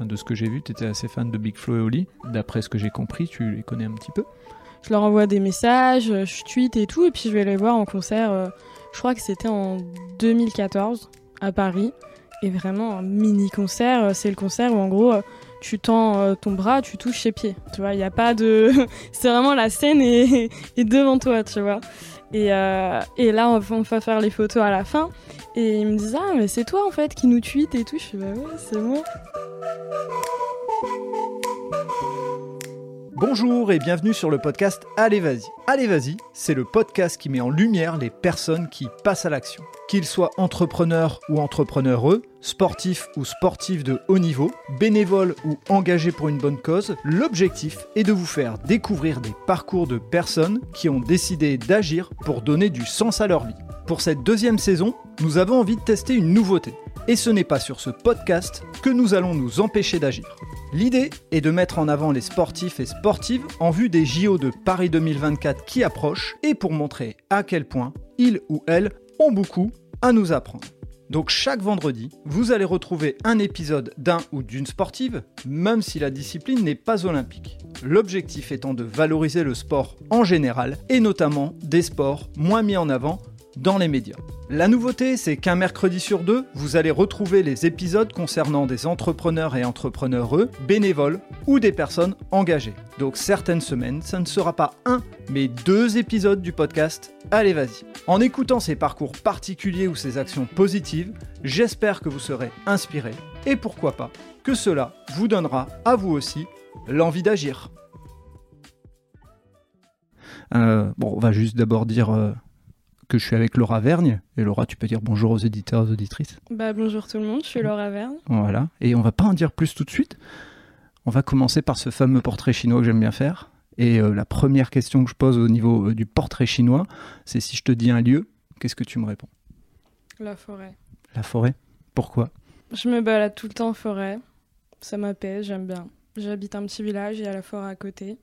de ce que j'ai vu, tu étais assez fan de Big Flo et Oli. D'après ce que j'ai compris, tu les connais un petit peu. Je leur envoie des messages, je tweete et tout, et puis je vais les voir en concert. euh, je crois que c'était en 2014 à Paris. Et vraiment, un mini concert, euh, c'est le concert où en gros, euh, tu tends euh, ton bras, tu touches ses pieds. Tu vois, il n'y a pas de. c'est vraiment la scène est devant toi, tu vois. Et, euh, et là, on va faire les photos à la fin. Et ils me disent Ah, mais c'est toi en fait qui nous tweet et tout. Je fais Bah ouais, c'est moi. Bonjour et bienvenue sur le podcast Allez Vas-y. Allez Vas-y, c'est le podcast qui met en lumière les personnes qui passent à l'action. Qu'ils soient entrepreneurs ou entrepreneureux, sportifs ou sportifs de haut niveau, bénévoles ou engagés pour une bonne cause, l'objectif est de vous faire découvrir des parcours de personnes qui ont décidé d'agir pour donner du sens à leur vie. Pour cette deuxième saison, nous avons envie de tester une nouveauté. Et ce n'est pas sur ce podcast que nous allons nous empêcher d'agir. L'idée est de mettre en avant les sportifs et sportives en vue des JO de Paris 2024 qui approchent et pour montrer à quel point ils ou elles ont beaucoup à nous apprendre. Donc chaque vendredi, vous allez retrouver un épisode d'un ou d'une sportive, même si la discipline n'est pas olympique. L'objectif étant de valoriser le sport en général et notamment des sports moins mis en avant dans les médias. La nouveauté, c'est qu'un mercredi sur deux, vous allez retrouver les épisodes concernant des entrepreneurs et entrepreneureux, bénévoles ou des personnes engagées. Donc certaines semaines, ça ne sera pas un, mais deux épisodes du podcast Allez vas-y. En écoutant ces parcours particuliers ou ces actions positives, j'espère que vous serez inspiré et pourquoi pas que cela vous donnera à vous aussi l'envie d'agir. Euh, bon, on va juste d'abord dire euh, que je suis avec Laura Vergne. Et Laura, tu peux dire bonjour aux éditeurs, aux auditrices. Bah bonjour tout le monde, je suis Laura Verne. Voilà. Et on va pas en dire plus tout de suite. On va commencer par ce fameux portrait chinois que j'aime bien faire. Et euh, la première question que je pose au niveau euh, du portrait chinois, c'est si je te dis un lieu, qu'est-ce que tu me réponds? La forêt. La forêt? Pourquoi? Je me balade tout le temps en forêt. Ça m'apaise, j'aime bien. J'habite un petit village et à la forêt à côté.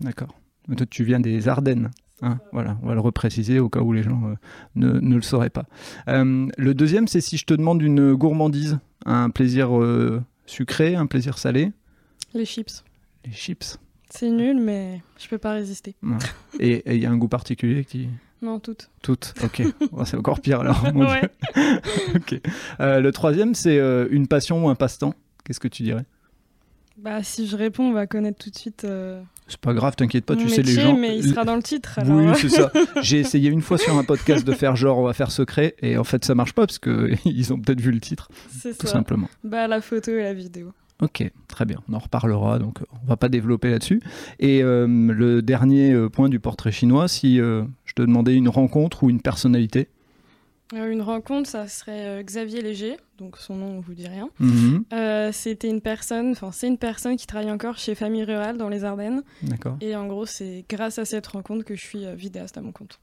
D'accord. Toi, tu viens des Ardennes. Hein voilà, on va le repréciser au cas où les gens euh, ne, ne le sauraient pas. Euh, le deuxième, c'est si je te demande une gourmandise, un plaisir euh, sucré, un plaisir salé. Les chips. Les chips. C'est nul, mais je peux pas résister. Ouais. Et il y a un goût particulier qui. Non, toutes. Toutes, ok. Oh, c'est encore pire alors. mon Ouais. Dieu. Ok. Euh, le troisième, c'est une passion ou un passe-temps. Qu'est-ce que tu dirais? Bah, si je réponds, on va connaître tout de suite euh, C'est pas grave, t'inquiète pas, mon tu sais les gens. mais il sera dans le titre. Alors, Oui, c'est ça. J'ai essayé une fois sur un podcast de faire genre on va faire secret et en fait ça marche pas parce que ils ont peut-être vu le titre c'est tout ça. simplement. Bah, la photo et la vidéo. Ok, très bien, on en reparlera donc euh, on va pas développer là-dessus. Et euh, le dernier point du portrait chinois, si euh, je te demandais une rencontre ou une personnalité. Euh, une rencontre, ça serait euh, Xavier Léger, donc son nom, on vous dit rien. Mhm, Euh, C'était une personne, enfin, c'est une personne qui travaille encore chez Famille Rurale dans les Ardennes. D'accord. Et en gros, c'est grâce à cette rencontre que je suis vidéaste à mon compte.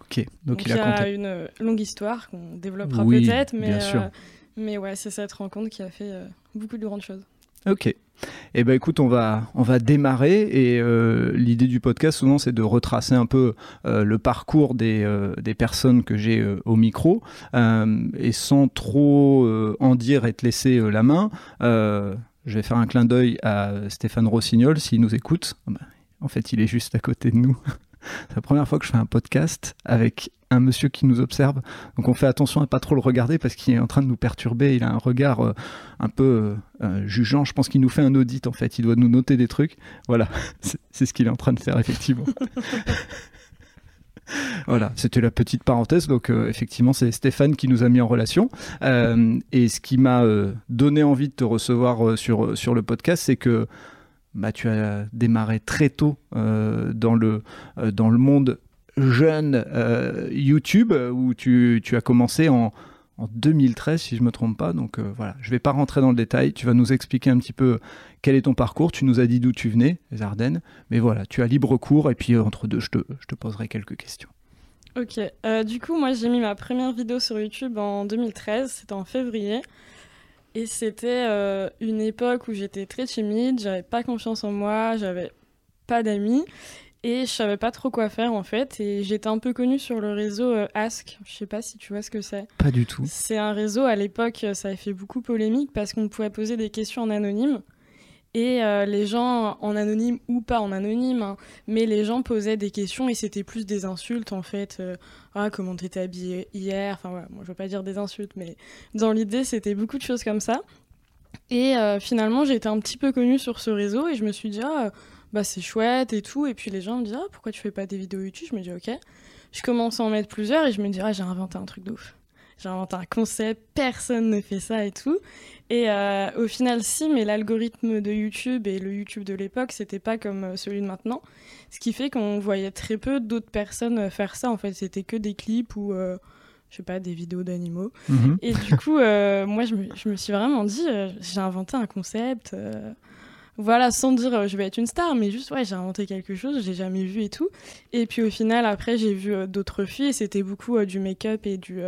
Ok, donc, Donc, il il a une longue histoire qu'on développera Oui, peut-être, mais, bien sûr. euh, mais ouais, c'est cette rencontre qui a fait euh, beaucoup de grandes choses. Ok. Eh ben écoute, on va démarrer et euh, l'idée du podcast souvent c'est de retracer un peu euh, le parcours des, euh, des personnes que j'ai au micro et sans trop en dire et te laisser la main. je vais faire un clin d'œil à Stéphane Rossignol s'il nous écoute. Bah, en fait, il est juste à côté de nous. C'est la première fois que je fais un podcast avec un monsieur qui nous observe. Donc on fait attention à pas trop le regarder parce qu'il est en train de nous perturber. Il a un regard euh, un peu euh, euh, jugeant. Je pense qu'il nous fait un audit en fait. Il doit nous noter des trucs. Voilà, c'est ce qu'il est en train de faire effectivement. Voilà, c'était la petite parenthèse. Donc, effectivement, c'est Stéphane qui nous a mis en relation. Et ce qui m'a donné envie de te recevoir sur, sur le podcast, c'est que bah, tu as démarré très tôt euh, dans, le, euh, dans le monde jeune euh, YouTube, où tu, tu as commencé en, en 2013, si je ne me trompe pas. Donc, voilà, je ne vais pas rentrer dans le détail. Tu vas nous expliquer un petit peu quel est ton parcours. Tu nous as dit d'où tu venais, les Ardennes. Mais voilà, tu as libre cours. Et puis, entre deux, je te, je te poserai quelques questions. Ok, du coup, moi j'ai mis ma première vidéo sur YouTube en 2013, c'était en février. Et c'était euh, une époque où j'étais très timide, j'avais pas confiance en moi, j'avais pas d'amis. Et je savais pas trop quoi faire en fait. Et j'étais un peu connue sur le réseau euh, Ask. Je sais pas si tu vois ce que c'est. Pas du tout. C'est un réseau à l'époque, ça avait fait beaucoup polémique parce qu'on pouvait poser des questions en anonyme. Et euh, les gens, en anonyme ou pas en anonyme, hein, mais les gens posaient des questions et c'était plus des insultes en fait. Euh, ah, comment t'étais habillé hier Enfin, moi je veux pas dire des insultes, mais dans l'idée, c'était beaucoup de choses comme ça. Et euh, finalement, j'ai été un petit peu connue sur ce réseau et je me suis dit, ah, bah c'est chouette et tout. Et puis les gens me disent, ah, pourquoi tu fais pas des vidéos YouTube? Je me dis, ok. Je commence à en mettre plusieurs et je me dis, ah, j'ai inventé un truc de ouf j'ai inventé un concept, personne ne fait ça et tout. Et euh, au final, si, mais l'algorithme de YouTube et le YouTube de l'époque, c'était pas comme euh, celui de maintenant. Ce qui fait qu'on voyait très peu d'autres personnes euh, faire ça. En fait, c'était que des clips ou, je sais pas, des vidéos d'animaux. Mhm. Et du coup, moi, je me, je me, suis vraiment dit, j'ai inventé un concept. voilà, sans dire je vais être une star, mais juste, ouais, j'ai inventé quelque chose, j'ai jamais vu et tout. Et puis au final, après, j'ai vu d'autres filles c'était beaucoup du make-up et du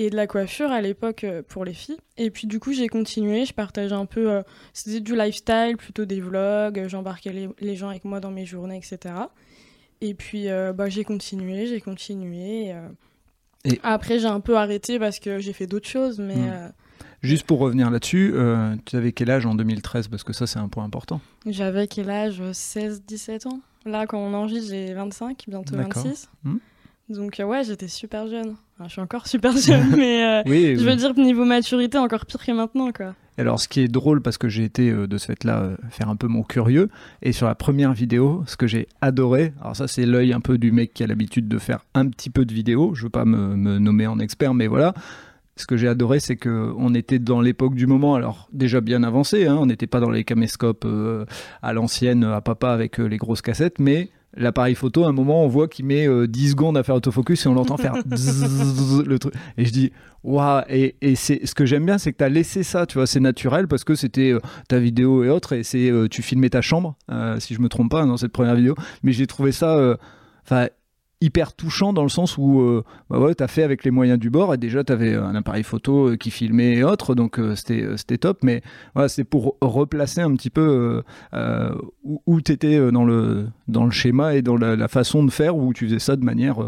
et de la coiffure à l'époque euh, pour les filles. Et puis du coup, j'ai continué, je partageais un peu, euh, c'était du lifestyle, plutôt des vlogs, j'embarquais les, gens avec moi dans mes journées, etc. Et puis euh, bah, j'ai continué, j'ai continué. Et... Après, j'ai un peu arrêté parce que j'ai fait d'autres choses, mais... Hmm. Juste pour revenir là-dessus, tu avais quel âge en 2013 Parce que ça, c'est un point important. J'avais quel âge? 16-17 ans? Là, quand on enregistre, j'ai 25, bientôt 26. Donc euh, ouais, j'étais super jeune. je suis encore super jeune, mais euh, je veux dire niveau maturité encore pire que maintenant quoi. Alors ce qui est drôle parce que j'ai été euh, de ce fait-là faire un peu mon curieux et sur la première vidéo, ce que j'ai adoré, alors ça c'est l'œil un peu du mec qui a l'habitude de faire un petit peu de vidéos, je veux pas me, nommer en expert, mais voilà. Ce que j'ai adoré, c'est que on était dans l'époque du moment, alors déjà bien avancé, hein, on n'était pas dans les caméscopes à l'ancienne, à papa avec les grosses cassettes, mais l'appareil photo, à un moment, on voit qu'il met 10 euh, secondes à faire autofocus et on l'entend faire le truc. Et je dis, waouh, et, et c'est ce que j'aime bien, c'est que tu as laissé ça, tu vois, c'est naturel parce que c'était euh, ta vidéo et autres, et c'est euh, tu filmais ta chambre, si je me trompe pas, dans cette première vidéo, mais j'ai trouvé ça. Enfin, hyper touchant dans le sens où euh, bah ouais, tu as fait avec les moyens du bord et déjà tu avais un appareil photo euh, qui filmait et autres donc euh, c'était c'était top mais voilà, c'est pour replacer un petit peu où, tu étais dans le dans le schéma et dans la, façon de faire où tu faisais ça de manière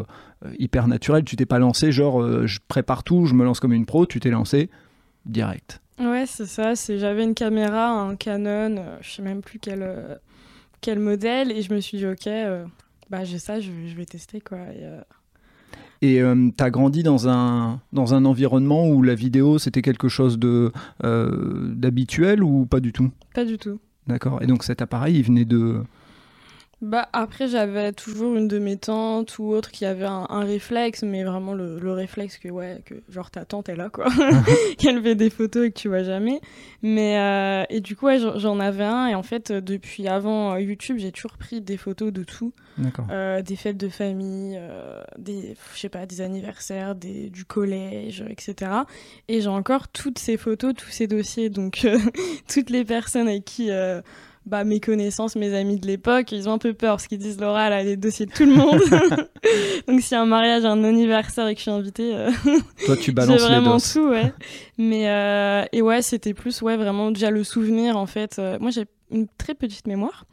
hyper naturelle, tu t'es pas lancé genre je prépare tout, je me lance comme une pro, tu t'es lancé direct. Ouais, c'est ça, j'avais une caméra, un Canon, je sais même plus quel quel modèle et je me suis dit OK bah, j'ai ça, je, vais tester quoi. Et, euh, euh, tu as grandi dans un, dans un environnement où la vidéo c'était quelque chose de euh, d'habituel ou pas du tout? Pas du tout. D'accord. Et donc cet appareil, il venait de, bah après j'avais toujours une de mes tantes ou autre qui avait un, réflexe mais vraiment le, le, réflexe que ouais que genre ta tante est là quoi. Qu'elle fait des photos et que tu vois jamais. Mais euh, et du coup ouais, j'en avais un et en fait depuis avant YouTube j'ai toujours pris des photos de tout. Euh, des fêtes de famille euh, des je sais pas des anniversaires des du collège etc et j'ai encore toutes ces photos tous ces dossiers. Donc toutes les personnes avec qui bah, mes connaissances, mes amis de l'époque, ils ont un peu peur parce qu'ils disent Laura, elle a les dossiers de tout le monde. Donc s'il y a un mariage, un anniversaire et que je suis invitée, euh, toi tu balances j'ai vraiment les tout, ouais. Mais euh, et ouais, c'était plus ouais vraiment déjà le souvenir en fait. Euh, moi j'ai une très petite mémoire.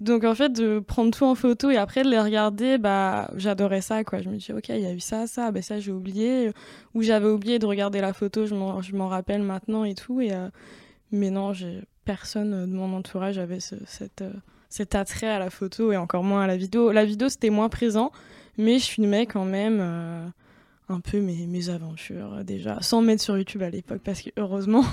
Donc en fait de prendre tout en photo et après de les regarder, bah j'adorais ça quoi. Je me dis OK, il y a eu ça, ça, bah ça j'ai oublié ou j'avais oublié de regarder la photo, je m'en rappelle maintenant et tout et mais non, j'ai personne de mon entourage avait cette, euh, cet attrait à la photo et encore moins à la vidéo. La vidéo, c'était moins présent, mais je filmais quand même euh, un peu mes, mes aventures euh, déjà, sans mettre sur YouTube à l'époque, parce que heureusement,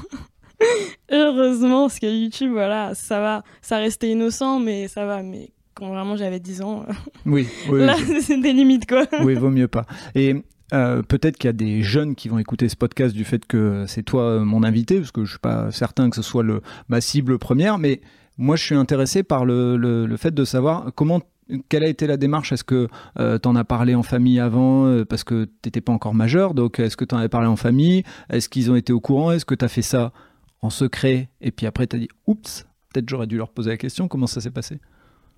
heureusement, parce que YouTube, voilà, ça va, ça restait innocent, mais ça va, mais quand vraiment j'avais 10 ans, oui, oui là, c'est des limites, quoi. oui, vaut mieux pas. Et euh, peut-être qu'il y a des jeunes qui vont écouter ce podcast du fait que c'est toi euh, mon invité, parce que je suis pas certain que ce soit le, ma cible première, mais moi je suis intéressé par le, le, fait de savoir comment quelle a été la démarche. Est-ce que euh, tu en as parlé en famille avant parce que tu n'étais pas encore majeur Donc est-ce que tu en avais parlé en famille? Est-ce qu'ils ont été au courant? Est-ce que tu as fait ça en secret? Et puis après tu as dit Oups, peut-être j'aurais dû leur poser la question. Comment ça s'est passé?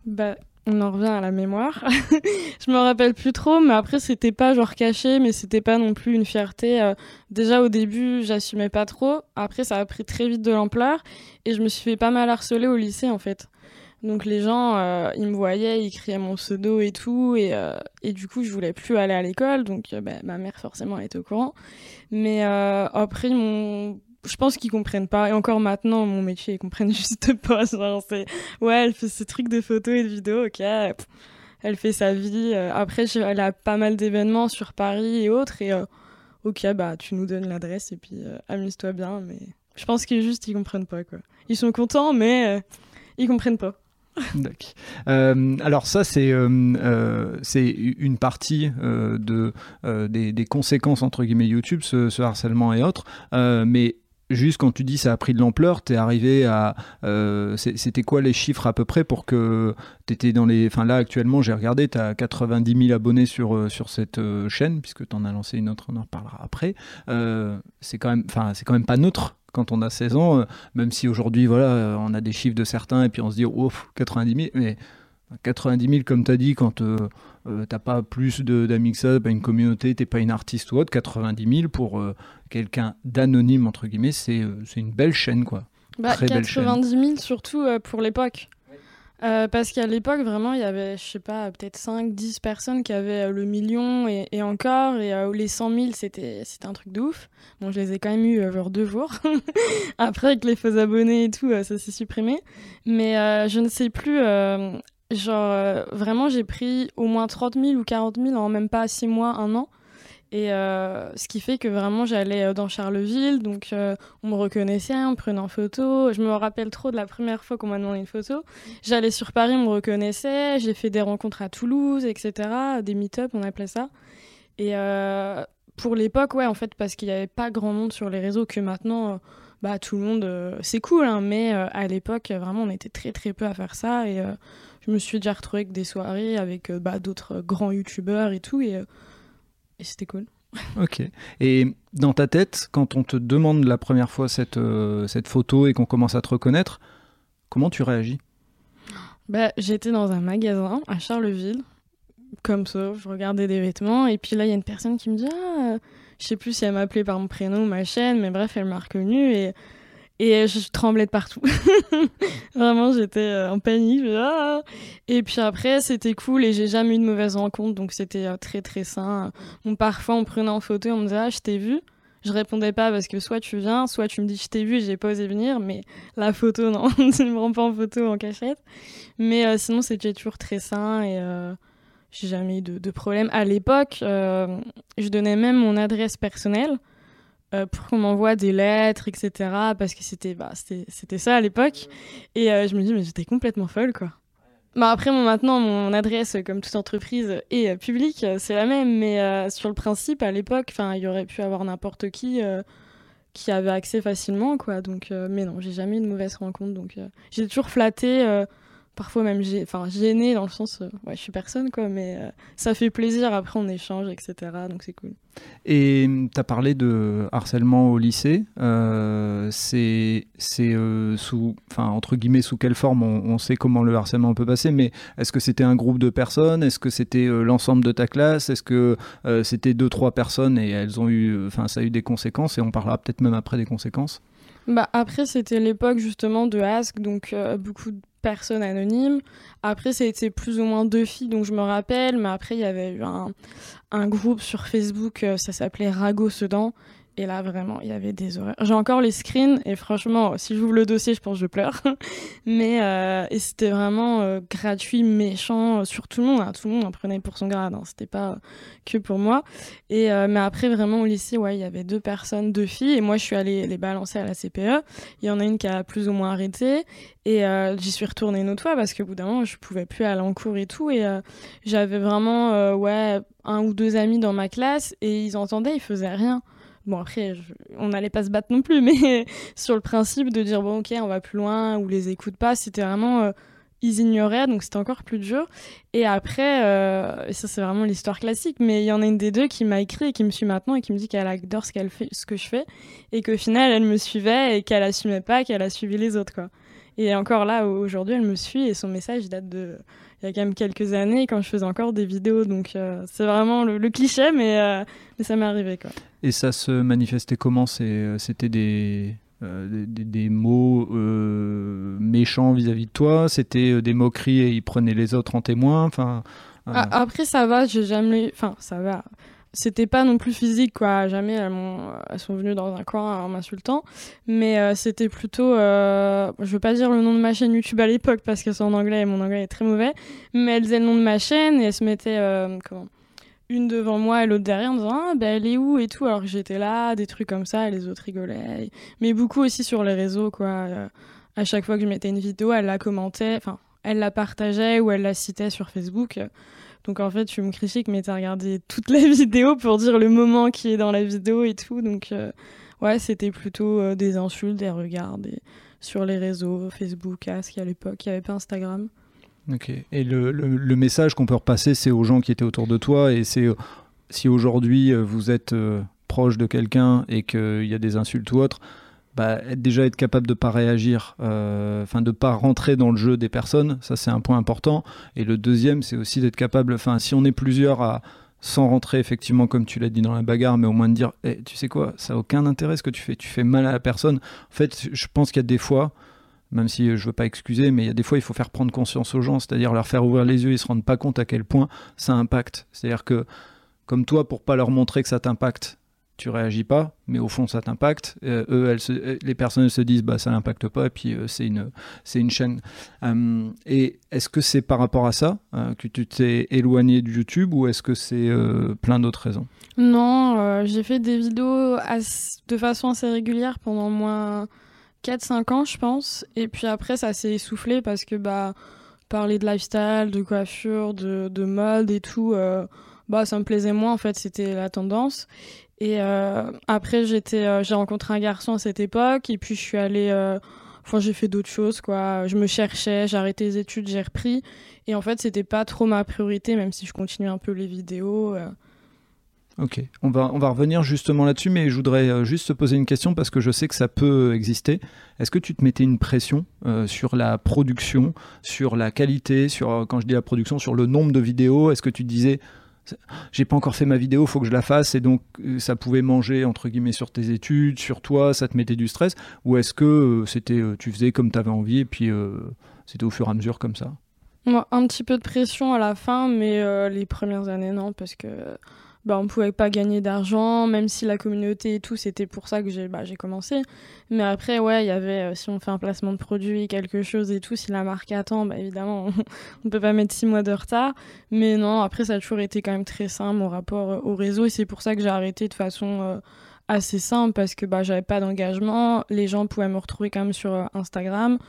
Bah, on en revient à la mémoire. je me rappelle plus trop, mais après c'était pas genre caché, mais c'était pas non plus une fierté. Euh, déjà au début, j'assumais pas trop. Après, ça a pris très vite de l'ampleur et je me suis fait pas mal harceler au lycée en fait. Donc les gens, euh, ils me voyaient, ils criaient mon pseudo et tout, et, euh, du coup je voulais plus aller à l'école, donc bah, ma mère forcément était au courant. Mais après, mon... je pense qu'ils comprennent pas, et encore maintenant mon métier ils comprennent juste pas. Ouais, elle fait ces trucs de photos et de vidéos, ok. Elle fait sa vie. Après, elle a pas mal d'événements sur Paris et autres, et ok, bah tu nous donnes l'adresse et puis amuse-toi bien, mais je pense qu'ils juste ils comprennent pas quoi. Ils sont contents, mais ils comprennent pas. Euh, alors ça, c'est euh, euh, une partie de, des, des, conséquences, entre guillemets, YouTube, ce, harcèlement et autres. mais juste quand tu dis ça a pris de l'ampleur, t'es arrivé à... C'était quoi les chiffres à peu près pour que t'étais dans les... Enfin là, actuellement, j'ai regardé, t'as 90 000 abonnés sur, sur cette chaîne, puisque t'en as lancé une autre, on en reparlera après. c'est quand, même, quand même pas neutre quand on a 16 ans, euh, même si aujourd'hui, voilà, euh, on a des chiffres de certains et puis on se dit, oh, 90 000, mais 90 000, comme tu as dit, quand euh, t'as pas plus d'amis que ça, pas une communauté, t'es pas une artiste ou autre, 90 000 pour quelqu'un d'anonyme, entre guillemets, c'est une belle chaîne, quoi. Bah, 90 000 surtout pour l'époque. Euh, parce qu'à l'époque, vraiment, il y avait, je sais pas, peut-être 5, 10 personnes qui avaient euh, le million et, encore. Et euh, les 100 000, c'était un truc de ouf. Bon, je les ai quand même eu genre deux jours. Après, avec les faux abonnés et tout, ça s'est supprimé. Mais je ne sais plus. Genre, vraiment, j'ai pris au moins 30 000 ou 40 000 en même pas 6 mois, un an. Et euh, ce qui fait que vraiment j'allais euh, dans Charleville, donc euh, on me reconnaissait, on me prenait en photo. Je me rappelle trop de la première fois qu'on m'a demandé une photo. J'allais sur Paris, on me reconnaissait. J'ai fait des rencontres à Toulouse, etc. Des meet-up, on appelait ça. Et pour l'époque, ouais, en fait, parce qu'il n'y avait pas grand monde sur les réseaux, que maintenant, bah, tout le monde, c'est cool, hein, mais à l'époque, vraiment, on était très très peu à faire ça. Et je me suis déjà retrouvée avec des soirées avec bah, d'autres grands youtubeurs et tout. Et et c'était cool. Ok. Et dans ta tête, quand on te demande la première fois cette, euh, cette photo et qu'on commence à te reconnaître, comment tu réagis? Bah, J'étais dans un magasin à Charleville, comme ça, je regardais des vêtements, et puis là, il y a une personne qui me dit Ah, je sais plus si elle m'appelait par mon prénom ou ma chaîne, mais bref, elle m'a reconnue, et et je tremblais de partout. Vraiment, j'étais euh, en panique. Ah et puis après, c'était cool et j'ai jamais eu de mauvaise rencontre, donc c'était euh, très très sain. parfois, on prenait en photo, on me disait Ah, je t'ai vu. Je répondais pas parce que soit tu viens, soit tu me dis je t'ai vu et j'ai pas osé venir, mais la photo, non, tu ne me rends pas en photo en cachette. Mais euh, sinon, c'était toujours très sain et j'ai jamais eu de, de problème. À l'époque, je donnais même mon adresse personnelle. Euh, pour qu'on m'envoie des lettres, etc. Parce que c'était bah, c'était ça à l'époque. Et euh, je me dis, mais j'étais complètement folle, quoi. Bah après, maintenant, mon adresse, comme toute entreprise, est euh, publique, c'est la même. Mais sur le principe, à l'époque, il y aurait pu avoir n'importe qui qui avait accès facilement, quoi. Donc, mais non, j'ai jamais eu de mauvaise rencontre. Donc, j'ai toujours flatté parfois même enfin gêné dans le sens euh, ouais je suis personne quoi mais euh, ça fait plaisir après on échange etc donc c'est cool. Et hum, tu as parlé de harcèlement au lycée euh, c'est c'est sous enfin entre guillemets sous quelle forme? On, sait comment le harcèlement peut passer mais est-ce que c'était un groupe de personnes? Est-ce que c'était l'ensemble de ta classe? Est-ce que c'était deux trois personnes et elles ont eu enfin ça a eu des conséquences et on parlera peut-être même après des conséquences? Bah après c'était l'époque justement de Ask donc beaucoup de personnes anonymes. Après, été plus ou moins deux filles, donc je me rappelle. Mais après, il y avait eu un, un groupe sur Facebook, euh, ça s'appelait Rago Sedan. Et là, vraiment, il y avait des horreurs. J'ai encore les screens et franchement, si j'ouvre le dossier, je pense que je pleure. Mais euh, c'était vraiment euh, gratuit, méchant sur tout le monde. Hein. Tout le monde en prenait pour son grade. Hein. C'était pas que pour moi. Et mais après, vraiment au lycée, ouais, il y avait deux personnes, deux filles. Et moi, je suis allée les balancer à la CPE. Il y en a une qui a plus ou moins arrêté. Et j'y suis retournée une autre fois parce qu'au bout d'un moment, je pouvais plus aller en cours et tout. Et j'avais vraiment, ouais, un ou deux amis dans ma classe et ils entendaient, ils faisaient rien. Bon, après, on n'allait pas se battre non plus, mais sur le principe de dire, bon, ok, on va plus loin, ou les écoute pas, c'était vraiment. Euh, ils ignoraient, donc c'était encore plus dur. Et après, euh, ça c'est vraiment l'histoire classique, mais il y en a une des deux qui m'a écrit et qui me suit maintenant et qui me dit qu'elle adore ce, qu'elle fait, ce que je fais, et qu'au final, elle me suivait et qu'elle assumait pas, qu'elle a suivi les autres, quoi. Et encore là, aujourd'hui, elle me suit et son message date de il y a quand même quelques années quand je faisais encore des vidéos. Donc euh, c'est vraiment le, cliché, mais, mais ça m'est arrivé, quoi. Et ça se manifestait comment? Euh, C'était des, des, mots méchants vis-à-vis de toi? C'était des moqueries et ils prenaient les autres en témoin? Enfin. Après, ça va, j'ai jamais. Enfin, ça va c'était pas non plus physique quoi. Jamais elles, sont venues dans un coin en m'insultant. Mais euh, c'était plutôt euh, je veux pas dire le nom de ma chaîne YouTube à l'époque parce que c'est en anglais et mon anglais est très mauvais. Mais elles disaient le nom de ma chaîne et elles se mettaient euh, comment une devant moi et l'autre derrière en disant ah ben elle est où et tout. Alors que j'étais là des trucs comme ça et les autres rigolaient. Mais beaucoup aussi sur les réseaux quoi. À chaque fois que je mettais une vidéo elle la commentait enfin elle la partageait ou elle la citait sur Facebook donc en fait, tu me critiques, mais t'as regardé toute la vidéo pour dire le moment qui est dans la vidéo et tout. Donc euh, ouais, c'était plutôt euh, des insultes, des regards sur les réseaux, Facebook, Ask à l'époque, il n'y avait pas Instagram. Ok. Et le, le, message qu'on peut repasser, c'est aux gens qui étaient autour de toi. Et c'est euh, si aujourd'hui vous êtes proche de quelqu'un et qu'il y a des insultes ou autres, bah, déjà être capable de pas réagir, euh, enfin de pas rentrer dans le jeu des personnes, ça c'est un point important. Et le deuxième, c'est aussi d'être capable, enfin si on est plusieurs à sans rentrer effectivement comme tu l'as dit dans la bagarre, mais au moins de dire, eh, tu sais quoi, ça a aucun intérêt ce que tu fais, tu fais mal à la personne. En fait, je pense qu'il y a des fois, même si je veux pas excuser, mais il y a des fois il faut faire prendre conscience aux gens, c'est-à-dire leur faire ouvrir les yeux, ils se rendent pas compte à quel point ça impacte. C'est-à-dire que comme toi, pour pas leur montrer que ça t'impacte, tu réagis pas, mais au fond ça t'impacte. Euh, eux, elles se, les personnes se disent bah ça n'impacte pas, et puis euh, c'est une c'est une chaîne. Euh, et est-ce que c'est par rapport à ça que tu t'es éloigné de YouTube ou est-ce que c'est plein d'autres raisons? Non, j'ai fait des vidéos de façon assez régulière pendant moins 4-5 ans, je pense. Et puis après, ça s'est essoufflé parce que bah parler de lifestyle, de coiffure, de, de mode et tout bah ça me plaisait moins en fait c'était la tendance et euh, après, j'étais, euh, j'ai rencontré un garçon à cette époque, et puis je suis allée. Euh, enfin, j'ai fait d'autres choses, quoi. Je me cherchais, j'ai arrêté les études, j'ai repris. Et en fait, c'était pas trop ma priorité, même si je continue un peu les vidéos. Ok, on va, on va revenir justement là-dessus, mais je voudrais juste te poser une question parce que je sais que ça peut exister. Est-ce que tu te mettais une pression sur la production, sur la qualité, sur, quand je dis la production, sur le nombre de vidéos? Est-ce que tu disais j'ai pas encore fait ma vidéo, faut que je la fasse, et donc euh, ça pouvait manger entre guillemets sur tes études, sur toi, ça te mettait du stress, ou est-ce que euh, c'était, euh, tu faisais comme tu avais envie et puis c'était au fur et à mesure comme ça? Un petit peu de pression à la fin, mais les premières années non, parce que bah, on pouvait pas gagner d'argent, même si la communauté et tout, c'était pour ça que j'ai bah, commencé. Mais après, ouais, il y avait, euh, si on fait un placement de produit, quelque chose et tout, si la marque attend, bah, évidemment, on peut pas mettre six mois de retard. Mais non, après, ça a toujours été quand même très simple, mon rapport euh, au réseau, et c'est pour ça que j'ai arrêté de façon euh, assez simple, parce que bah, j'avais pas d'engagement, les gens pouvaient me retrouver quand même sur Instagram,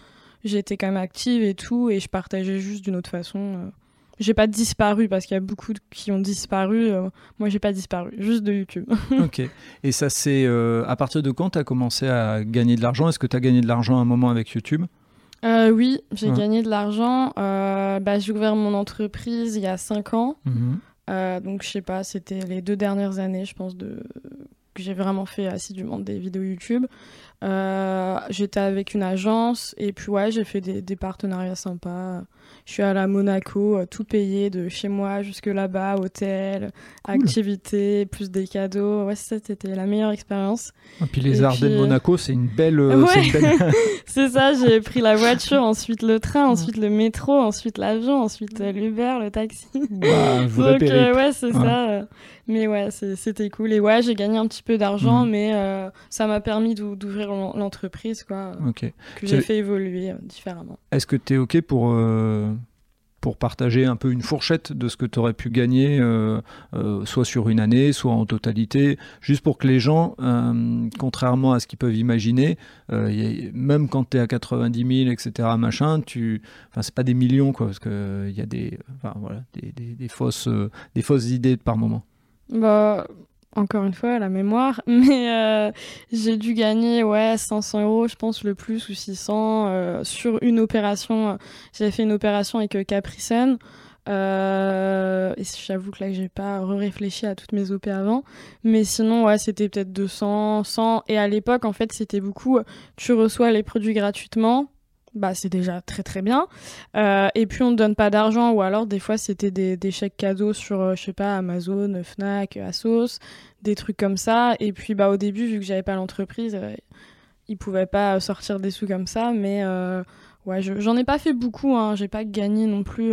j'étais quand même active et tout, et je partageais juste d'une autre façon j'ai pas disparu parce qu'il y a beaucoup qui ont disparu. Euh, moi, j'ai pas disparu, juste de YouTube. ok. Et ça, c'est euh, à partir de quand tu as commencé à gagner de l'argent? Est-ce que tu as gagné de l'argent à un moment avec YouTube? Euh, Oui, j'ai gagné de l'argent. Bah, j'ai ouvert mon entreprise il y a 5 ans. Mhm. donc, je sais pas, c'était les deux dernières années, je pense, de... que j'ai vraiment fait assidûment des vidéos YouTube. J'étais avec une agence et puis, ouais, j'ai fait des, des partenariats sympas. Je suis allée à Monaco, euh, tout payé de chez moi jusque là-bas, hôtel, activités, plus des cadeaux. Ouais, c'était la meilleure expérience. Et puis les Ardennes de Monaco, c'est une belle. Euh, c'est ça, j'ai pris la voiture, ensuite le train, ensuite le métro, ensuite l'avion, ensuite euh, l'Uber, le taxi. Donc ouais, c'est ça. Mais ouais, c'était cool. Et ouais, j'ai gagné un petit peu d'argent, mhm. mais ça m'a permis d'ouvrir l'entreprise, quoi. Que j'ai fait évoluer différemment. Est-ce que tu es OK pour pour partager un peu une fourchette de ce que tu aurais pu gagner, euh, euh, soit sur une année, soit en totalité, juste pour que les gens, euh, contrairement à ce qu'ils peuvent imaginer, même quand tu es à 90 000, etc., machin, tu, enfin, c'est pas des millions, quoi, parce qu'il y a des, voilà, des, des, des, fausses, des fausses idées par moment. Bah, encore une fois, la mémoire, mais euh, j'ai dû gagner ouais 500 euros, je pense le plus ou 600 euh, sur une opération. J'avais fait une opération avec euh, Capricène. Euh, et j'avoue que là, j'ai pas réfléchi à toutes mes OP avant. Mais sinon, ouais, c'était peut-être 200, 100. Et à l'époque, en fait, c'était beaucoup. Tu reçois les produits gratuitement bah, c'est déjà très très bien. Euh, et puis on ne donne pas d'argent, ou alors des fois c'était des, chèques cadeaux sur, euh, je sais pas, Amazon, Fnac, Asos, des trucs comme ça. Et puis bah, au début, vu que j'avais pas l'entreprise, euh, il pouvait pas sortir des sous comme ça, mais ouais, j'en ai pas fait beaucoup, hein. j'ai pas gagné non plus.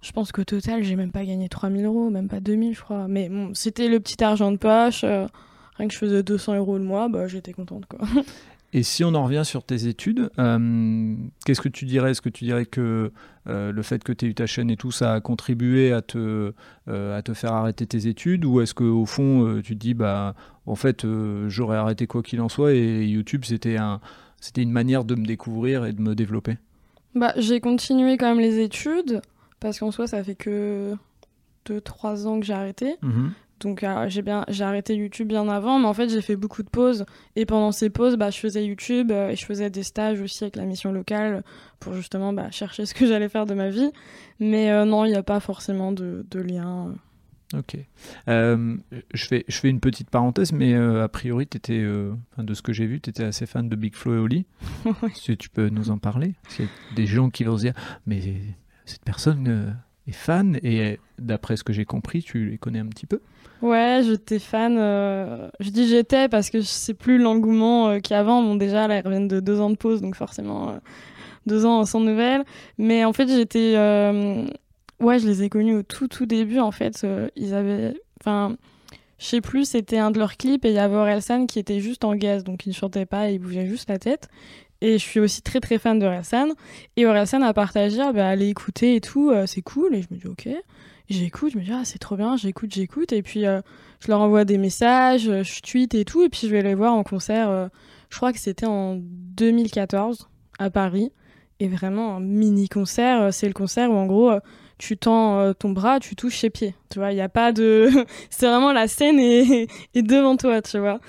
Je pense qu'au total, j'ai même pas gagné 3000 euros, même pas 2000, je crois. Mais c'était le petit argent de poche. rien que je faisais 200 euros le mois, bah, j'étais contente, quoi. Et si on en revient sur tes études, euh, qu'est-ce que tu dirais? Est-ce que tu dirais que euh, le fait que tu aies eu ta chaîne et tout, ça a contribué à te, euh, à te faire arrêter tes études? Ou est-ce qu'au fond, tu te dis, bah, en fait, j'aurais arrêté quoi qu'il en soit et YouTube, c'était un, c'était une manière de me découvrir et de me développer? Bah, J'ai continué quand même les études, parce qu'en soi, ça fait que 2-3 ans que j'ai arrêté. Mmh donc euh, j'ai bien j'ai arrêté YouTube bien avant, mais en fait j'ai fait beaucoup de pauses et pendant ces pauses bah, je faisais YouTube euh, et je faisais des stages aussi avec la mission locale pour justement bah, chercher ce que j'allais faire de ma vie. Mais euh, non, il n'y a pas forcément de, de lien. Ok. je, fais, je fais une petite parenthèse, mais a priori, étais, de ce que j'ai vu, tu étais assez fan de Big Flo et Oli. Si tu peux nous en parler Parce y a des gens qui vont se dire, mais cette personne est fan, et d'après ce que j'ai compris, tu les connais un petit peu Ouais, j'étais fan. Euh, je dis j'étais parce que c'est plus l'engouement euh, qu'avant. Bon, déjà, là, ils reviennent de deux ans de pause, donc forcément, euh, deux ans sans nouvelles. Mais en fait, j'étais. Ouais, je les ai connus au tout, tout début, en fait. ils avaient. Enfin, je sais plus, c'était un de leurs clips et il y avait Orelsan qui était juste en gaz, donc il ne chantait pas, il bougeait juste la tête. Et je suis aussi très très fan de Orelsan. Et Orelsan a partagé, ah, bah, allez écouter et tout, c'est cool. Et je me dis, ok j'écoute, je me dis ah c'est trop bien, j'écoute, j'écoute et puis euh, je leur envoie des messages, euh, je tweet et tout et puis je vais les voir en concert. Euh, je crois que c'était en 2014 à Paris et vraiment un mini concert. C'est le concert où en gros tu tends ton bras, tu touches ses pieds. Tu vois, il n'y a pas de. c'est vraiment la scène est, devant toi, tu vois.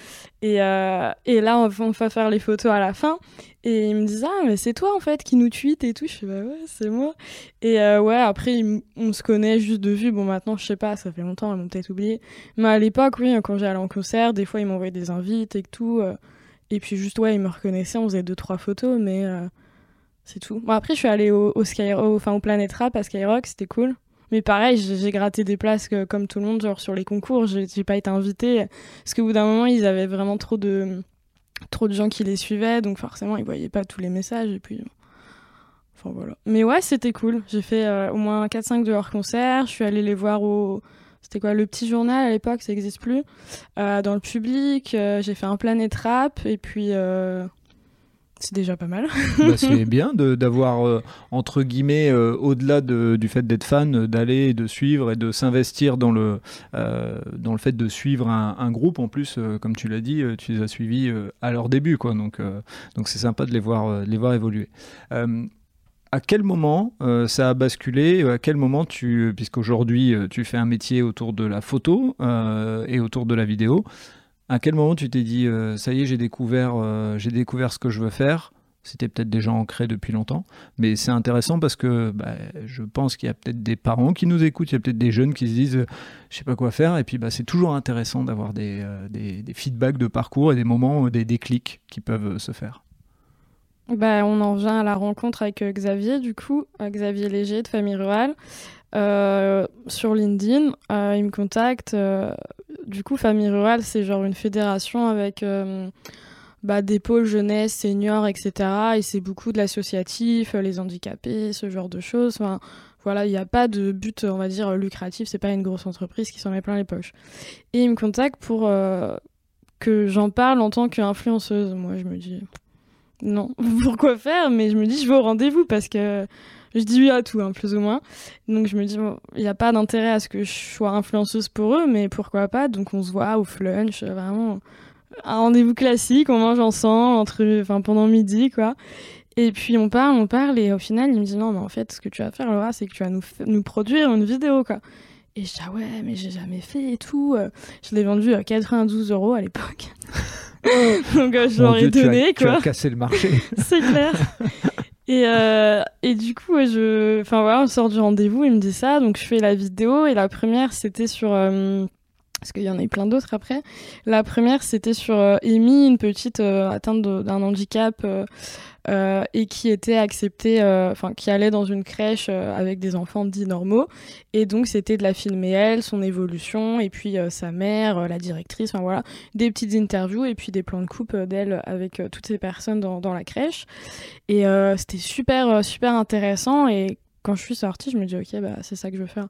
Et, et là, on va faire les photos à la fin. Et ils me disent Ah, mais c'est toi en fait qui nous tweet et tout. Je fais Bah ouais, c'est moi. Et euh, ouais, après, on se connaît juste de vue. Bon, maintenant, je sais pas, ça fait longtemps, ils m'ont peut-être oublié. Mais à l'époque, oui, quand j'allais en concert, des fois, ils m'envoyaient des invites et tout. Euh. et puis, juste, ouais, ils me reconnaissaient, on faisait deux, trois photos, mais euh, c'est. Bon, après, je suis allée au, au, enfin, au Planet Rap à Skyrock, c'était cool. Mais pareil, j'ai gratté des places comme tout le monde, genre sur les concours. J'ai pas été invitée. Parce qu'au bout d'un moment, ils avaient vraiment trop de trop de gens qui les suivaient, donc forcément ils voyaient pas tous les messages et puis. Enfin voilà. Mais ouais, c'était cool. J'ai fait euh, au moins 4-5 de leurs concerts. Je suis allée les voir au. C'était quoi Le petit journal à l'époque, ça n'existe plus. Euh, dans le public, euh, j'ai fait un Planet Rap et puis c'est déjà pas mal. Bah, c'est bien d'avoir, euh, entre guillemets, euh, au-delà du fait d'être fan, euh, d'aller, de suivre et de s'investir dans, le dans le fait de suivre un, groupe. En plus, comme tu l'as dit, tu les as suivis à leur début. Quoi, donc donc c'est sympa de les voir, les voir évoluer. à quel moment ça a basculé À quel moment tu, puisqu'aujourd'hui tu fais un métier autour de la photo et autour de la vidéo, à quel moment tu t'es dit, euh, ça y est, j'ai découvert, euh, découvert ce que je veux faire? C'était peut-être déjà ancré depuis longtemps, mais c'est intéressant parce que bah, je pense qu'il y a peut-être des parents qui nous écoutent, il y a peut-être des jeunes qui se disent, je je sais pas quoi faire, et puis bah, c'est toujours intéressant d'avoir des, euh, des, feedbacks de parcours et des moments, des déclics qui peuvent se faire. Bah, on en vient à la rencontre avec Xavier, du coup, Xavier Léger de Famille Rurale. sur LinkedIn, il me contacte du coup, Famille Rurale, c'est genre une fédération avec euh, bah, des pôles jeunesse, seniors, etc. Et c'est beaucoup de l'associatif, les handicapés, ce genre de choses. Voilà, il n'y a pas de but, on va dire, lucratif. C'est pas une grosse entreprise qui s'en met plein les poches. Et il me contacte pour euh, que j'en parle en tant qu'influenceuse. Moi, je me dis, non, pourquoi faire? Mais je me dis, je vais au rendez-vous parce que je dis oui à tout, hein, plus ou moins. Donc je me dis, il n'y a pas d'intérêt à ce que je sois influenceuse pour eux, mais pourquoi pas? Donc on se voit au flunch, vraiment un rendez-vous classique, on mange ensemble entre, enfin, pendant midi, quoi. Et puis on parle, on parle, et au final, il me dit non, mais en fait, ce que tu vas faire, Laura, c'est que tu vas nous, nous produire une vidéo, quoi. Et je dis ah ouais, mais j'ai jamais fait et tout. Je l'ai vendu à 92 euros à l'époque. Donc euh, je leur ai donné, quoi. Tu as cassé le marché. c'est clair. Et, euh, et du coup, je, enfin voilà, on sort du rendez-vous, il me dit ça, donc je fais la vidéo et la première c'était sur, euh, parce qu'il y en a eu plein d'autres après. La première, c'était sur euh, Amy, une petite euh, atteinte d'un handicap euh, et qui était acceptée, enfin qui allait dans une crèche avec des enfants dits normaux. Et donc c'était de la filmer elle, son évolution, et puis sa mère, la directrice, enfin voilà, des petites interviews et puis des plans de coupe d'elle avec toutes ces personnes dans, dans la crèche. Et c'était super, super intéressant. Et quand je suis sortie, je me dis ok, bah, c'est ça que je veux faire.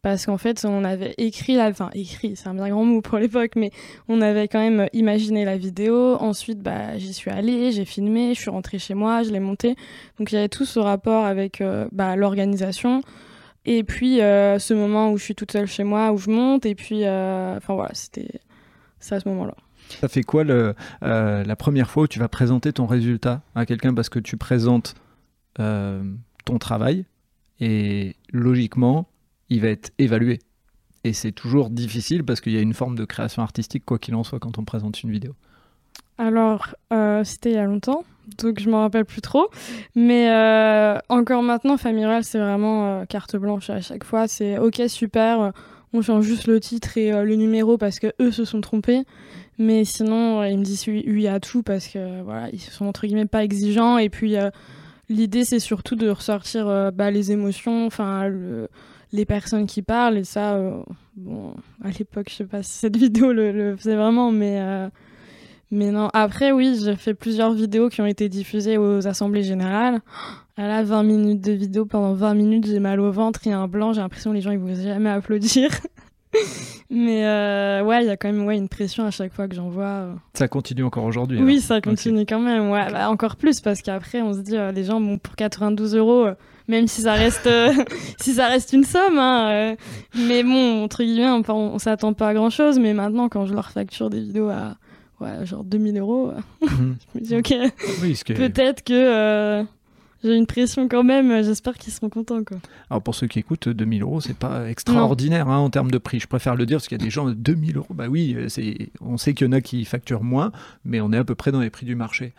Parce qu'en fait on avait écrit enfin écrit c'est un bien grand mot pour l'époque mais on avait quand même imaginé la vidéo. Ensuite bah j'y suis allée j'ai filmé je suis rentrée chez moi je l'ai montée. Donc il y avait tout ce rapport avec euh, bah, l'organisation. Et puis euh, ce moment où je suis toute seule chez moi où je monte. Et puis euh, enfin voilà c'était ça à ce moment là ça fait quoi la première fois où tu vas présenter ton résultat à quelqu'un parce que tu présentes ton travail? Et logiquement il va être évalué. Et c'est toujours difficile parce qu'il y a une forme de création artistique, quoi qu'il en soit, quand on présente une vidéo. Alors, euh, c'était il y a longtemps, donc je m'en rappelle plus trop. Mais euh, encore maintenant, Famiral, c'est vraiment euh, carte blanche à chaque fois. C'est ok, super, on change juste le titre et le numéro parce que eux se sont trompés. Mais sinon, ils me disent oui, à tout parce que voilà, ils sont entre guillemets pas exigeants. Et puis, l'idée, c'est surtout de ressortir bah, les émotions, enfin, le les personnes qui parlent et ça euh, bon à l'époque je sais pas si cette vidéo le, faisait vraiment mais euh, mais non. Après oui j'ai fait plusieurs vidéos qui ont été diffusées aux assemblées générales. À la 20 minutes de vidéo. Pendant 20 minutes j'ai mal au ventre il y a un blanc. J'ai l'impression que les gens ils vont jamais applaudir mais euh, ouais il y a quand même ouais une pression à chaque fois que j'en vois ça continue encore aujourd'hui oui ça continue quand même ouais bah, encore plus parce qu'après on se dit les gens bon pour 92 euros même si ça reste, euh, si ça reste une somme. Hein, euh. mais bon, entre guillemets, on, on, s'attend pas à grand chose. Mais maintenant, quand je leur facture des vidéos à ouais, genre 2000 euros, mhm. je me dis, ok, peut-être que. J'ai une pression quand même, j'espère qu'ils seront contents. Quoi. Alors pour ceux qui écoutent, 2000 euros, c'est pas extraordinaire hein, en termes de prix. Je préfère le dire parce qu'il y a des gens, 2000 euros, bah oui, on sait qu'il y en a qui facturent moins, mais on est à peu près dans les prix du marché.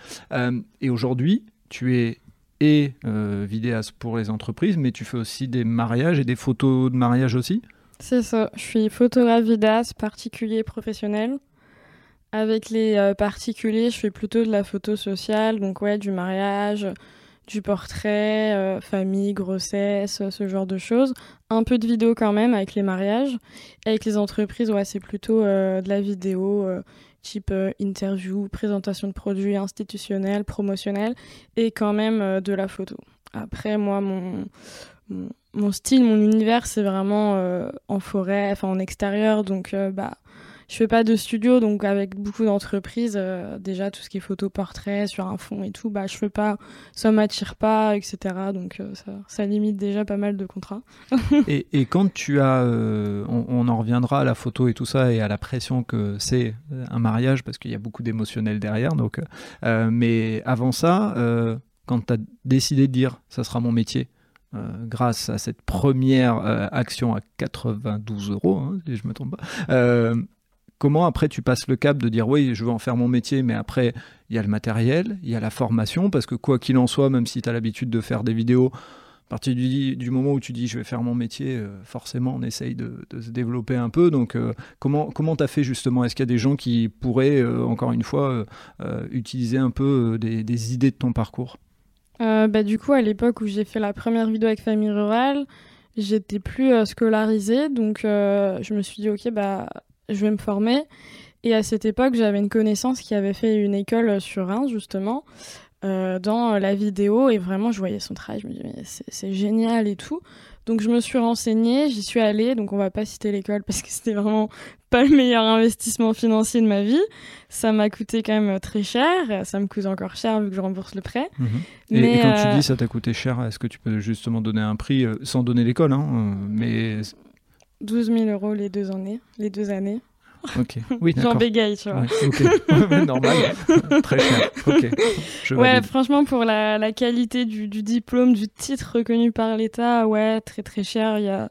et aujourd'hui, tu es et euh, vidéaste pour les entreprises, mais tu fais aussi des mariages et des photos de mariage aussi? C'est ça, je suis photographe vidéaste particulier professionnel. Avec les euh, particuliers, je fais plutôt de la photo sociale, donc ouais, du mariage, du portrait, euh, famille, grossesse, ce genre de choses. Un peu de vidéo quand même avec les mariages. avec les entreprises, ouais, c'est plutôt de la vidéo type euh, interview, présentation de produits institutionnels, promotionnels, et quand même euh, de la photo. Après, moi, mon, style, mon univers, c'est vraiment euh, en forêt, enfin en extérieur, donc bah je fais pas de studio, donc avec beaucoup d'entreprises, euh, déjà tout ce qui est photo, portrait sur un fond et tout, bah je fais pas, ça m'attire pas, etc. Donc euh, ça, limite déjà pas mal de contrats. et, et, quand tu as, euh, on, en reviendra à la photo et tout ça et à la pression que c'est un mariage parce qu'il y a beaucoup d'émotionnel derrière. Donc, mais avant ça, quand tu as décidé de dire ça sera mon métier, grâce à cette première action à 92 euros, hein, si je me trompe pas, Comment après tu passes le cap de dire oui, je veux en faire mon métier, mais après il y a le matériel, il y a la formation, parce que quoi qu'il en soit, même si tu as l'habitude de faire des vidéos, à partir du, moment où tu dis je vais faire mon métier, euh, forcément on essaye de, se développer un peu. Donc euh, comment comment tu as fait justement? Est-ce qu'il y a des gens qui pourraient, euh, encore une fois, utiliser un peu des, idées de ton parcours? Bah, Du coup, à l'époque où j'ai fait la première vidéo avec Famille Rurale, j'étais plus scolarisée, donc je me suis dit ok, bah je vais me former. Et à cette époque, j'avais une connaissance qui avait fait une école sur Reims, justement, euh, dans la vidéo. Et vraiment, je voyais son travail. Je me disais, c'est génial et tout. Donc, je me suis renseignée, j'y suis allée. Donc, on va pas citer l'école parce que c'était vraiment pas le meilleur investissement financier de ma vie. Ça m'a coûté quand même très cher. Ça me coûte encore cher vu que je rembourse le prêt. Mhm. Et, quand tu euh, dis ça t'a coûté cher, est-ce que tu peux justement donner un prix euh, sans donner l'école hein, mais 12 000 euros les deux années. Les deux années. Ok, oui, J'en bégaye, tu vois. Normal, très cher. Ok. ouais, franchement, pour la, la qualité du, du, diplôme, du titre reconnu par l'État, ouais, très très cher. Il y a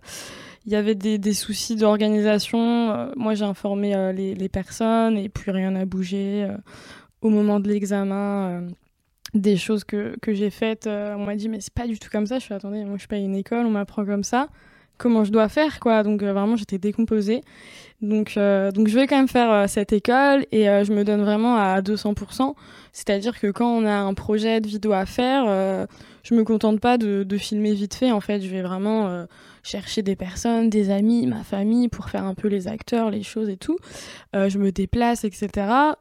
il y avait des, des soucis d'organisation. Euh, moi, j'ai informé euh, les, les, personnes et puis rien n'a bougé. Euh, au moment de l'examen, des choses que, que j'ai faites, on m'a dit, mais c'est pas du tout comme ça. Je suis attendez, moi, je suis pas une école, on m'apprend comme ça comment je dois faire, quoi. Donc euh, vraiment, j'étais décomposée. Donc, donc je vais quand même faire cette école et je me donne vraiment à 200%. C'est-à-dire que quand on a un projet de vidéo à faire, je me contente pas de, de, filmer vite fait. En fait, je vais vraiment chercher des personnes, des amis, ma famille pour faire un peu les acteurs, les choses et tout. Euh, je me déplace, etc.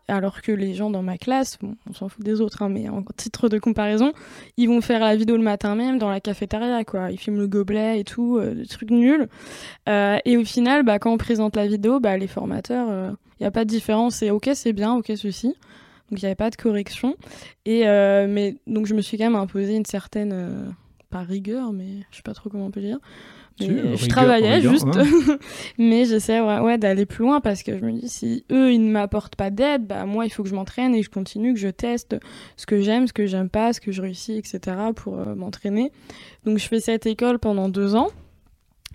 Alors que les gens dans ma classe, bon, on s'en fout des autres, hein, mais en titre de comparaison, ils vont faire la vidéo le matin même dans la cafétéria, quoi. Ils filment le gobelet et tout, euh, des trucs nuls. Euh, et au final, bah, quand on présente la vidéo, bah, les formateurs, il n'y a pas de différence. C'est ok, c'est bien, ok, ceci. Donc il n'y avait pas de correction. Et mais donc je me suis quand même imposé une certaine, pas rigueur, mais je sais pas trop comment on peut dire, je travaillais juste, mais j'essaie ouais, d'aller plus loin parce que je me dis si eux ils ne m'apportent pas d'aide, bah moi il faut que je m'entraîne et je continue, que je teste ce que j'aime, ce que j'aime pas, ce que je réussis, etc. pour euh, m'entraîner. Donc je fais cette école pendant deux ans.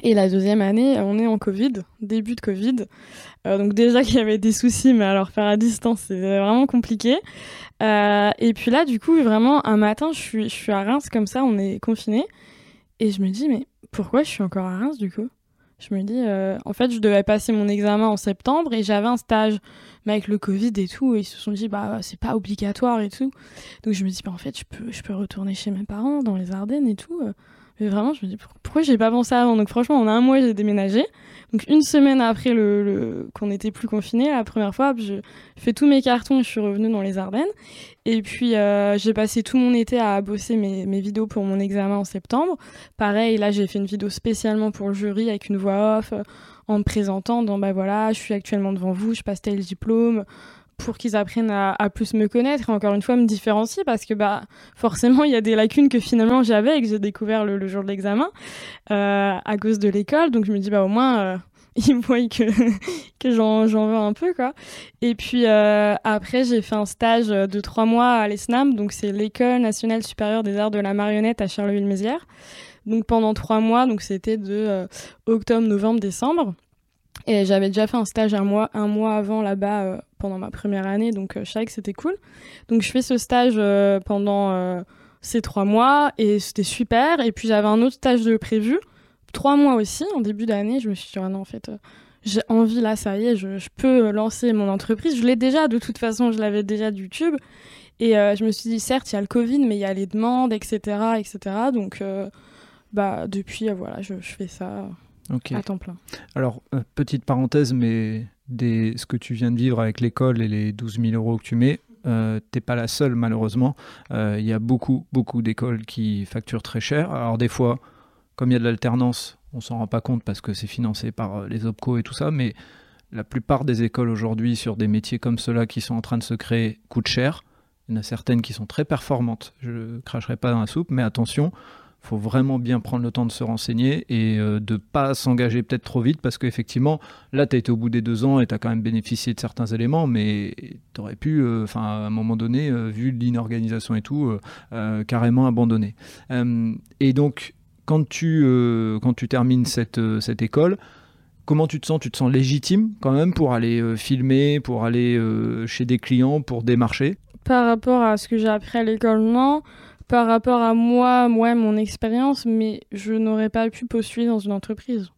Et la deuxième année, on est en Covid, début de Covid. Euh, donc déjà qu'il y avait des soucis, mais alors faire à distance, c'est vraiment compliqué. Euh, et puis là, du coup, vraiment, un matin, je suis, je suis à Reims comme ça, on est confiné. Et je me dis, mais pourquoi je suis encore à Reims du coup? Je me dis, euh, en fait, je devais passer mon examen en septembre et j'avais un stage. Mais avec le Covid et tout, ils se sont dit, bah, c'est pas obligatoire et tout. Donc je me dis, bah, en fait, je peux, je peux retourner chez mes parents dans les Ardennes et tout. Mais vraiment, je me dis, pourquoi j'ai pas pensé avant Donc franchement, en un mois, j'ai déménagé. Donc une semaine après le, qu'on n'était plus confiné, la première fois, je fais tous mes cartons et je suis revenue dans les Ardennes. Et puis euh, j'ai passé tout mon été à bosser mes, mes, vidéos pour mon examen en septembre. Pareil, là j'ai fait une vidéo spécialement pour le jury avec une voix off, euh, en me présentant, dans bah voilà, je suis actuellement devant vous, je passe tel diplôme pour qu'ils apprennent à, plus me connaître et encore une fois me différencier parce que bah forcément il y a des lacunes que finalement j'avais et que j'ai découvert le, jour de l'examen euh, à cause de l'école. Donc je me dis bah au moins euh, ils voient que, que j'en, veux un peu quoi. Et puis euh, après j'ai fait un stage de trois mois à l'ESNAM. Donc c'est l'école nationale supérieure des arts de la marionnette à Charleville-Mézières. Donc pendant trois mois donc c'était de octobre novembre décembre et j'avais déjà fait un stage un mois, un mois avant là-bas euh, pendant ma première année, donc euh, je savais que c'était cool. Donc je fais ce stage euh, pendant ces trois mois et c'était super. Et puis j'avais un autre stage de prévu, trois mois aussi, en début d'année. Je me suis dit, ah non, en fait, j'ai envie là, ça y est, je, peux lancer mon entreprise. Je l'ai déjà, de toute façon, je l'avais déjà de YouTube. Et je me suis dit, certes, il y a le Covid, mais il y a les demandes, etc. etc. Donc, bah, depuis, voilà, je fais ça à temps plein. Alors, euh, petite parenthèse, mais des, ce que tu viens de vivre avec l'école et les 12 000 euros que tu mets, euh, t'es pas la seule malheureusement. Euh, il y a beaucoup, beaucoup d'écoles qui facturent très cher. Alors des fois, comme il y a de l'alternance, on s'en rend pas compte parce que c'est financé par euh, les OPCO et tout ça, mais la plupart des écoles aujourd'hui sur des métiers comme ceux-là qui sont en train de se créer coûtent cher. Il y en a certaines qui sont très performantes. Je cracherai pas dans la soupe, mais attention, faut vraiment bien prendre le temps de se renseigner et euh, de pas s'engager peut-être trop vite parce qu'effectivement, là, tu as été au bout des deux ans et tu as quand même bénéficié de certains éléments, mais tu aurais pu, euh, à un moment donné, euh, vu l'inorganisation et tout, carrément abandonner. et donc, quand tu, quand tu termines cette, cette école, comment tu te sens? Tu te sens légitime quand même pour aller filmer, pour aller chez des clients, pour démarcher? Par rapport à ce que j'ai appris à l'école, non par rapport à moi, moi, mon expérience, mais je n'aurais pas pu postuler dans une entreprise.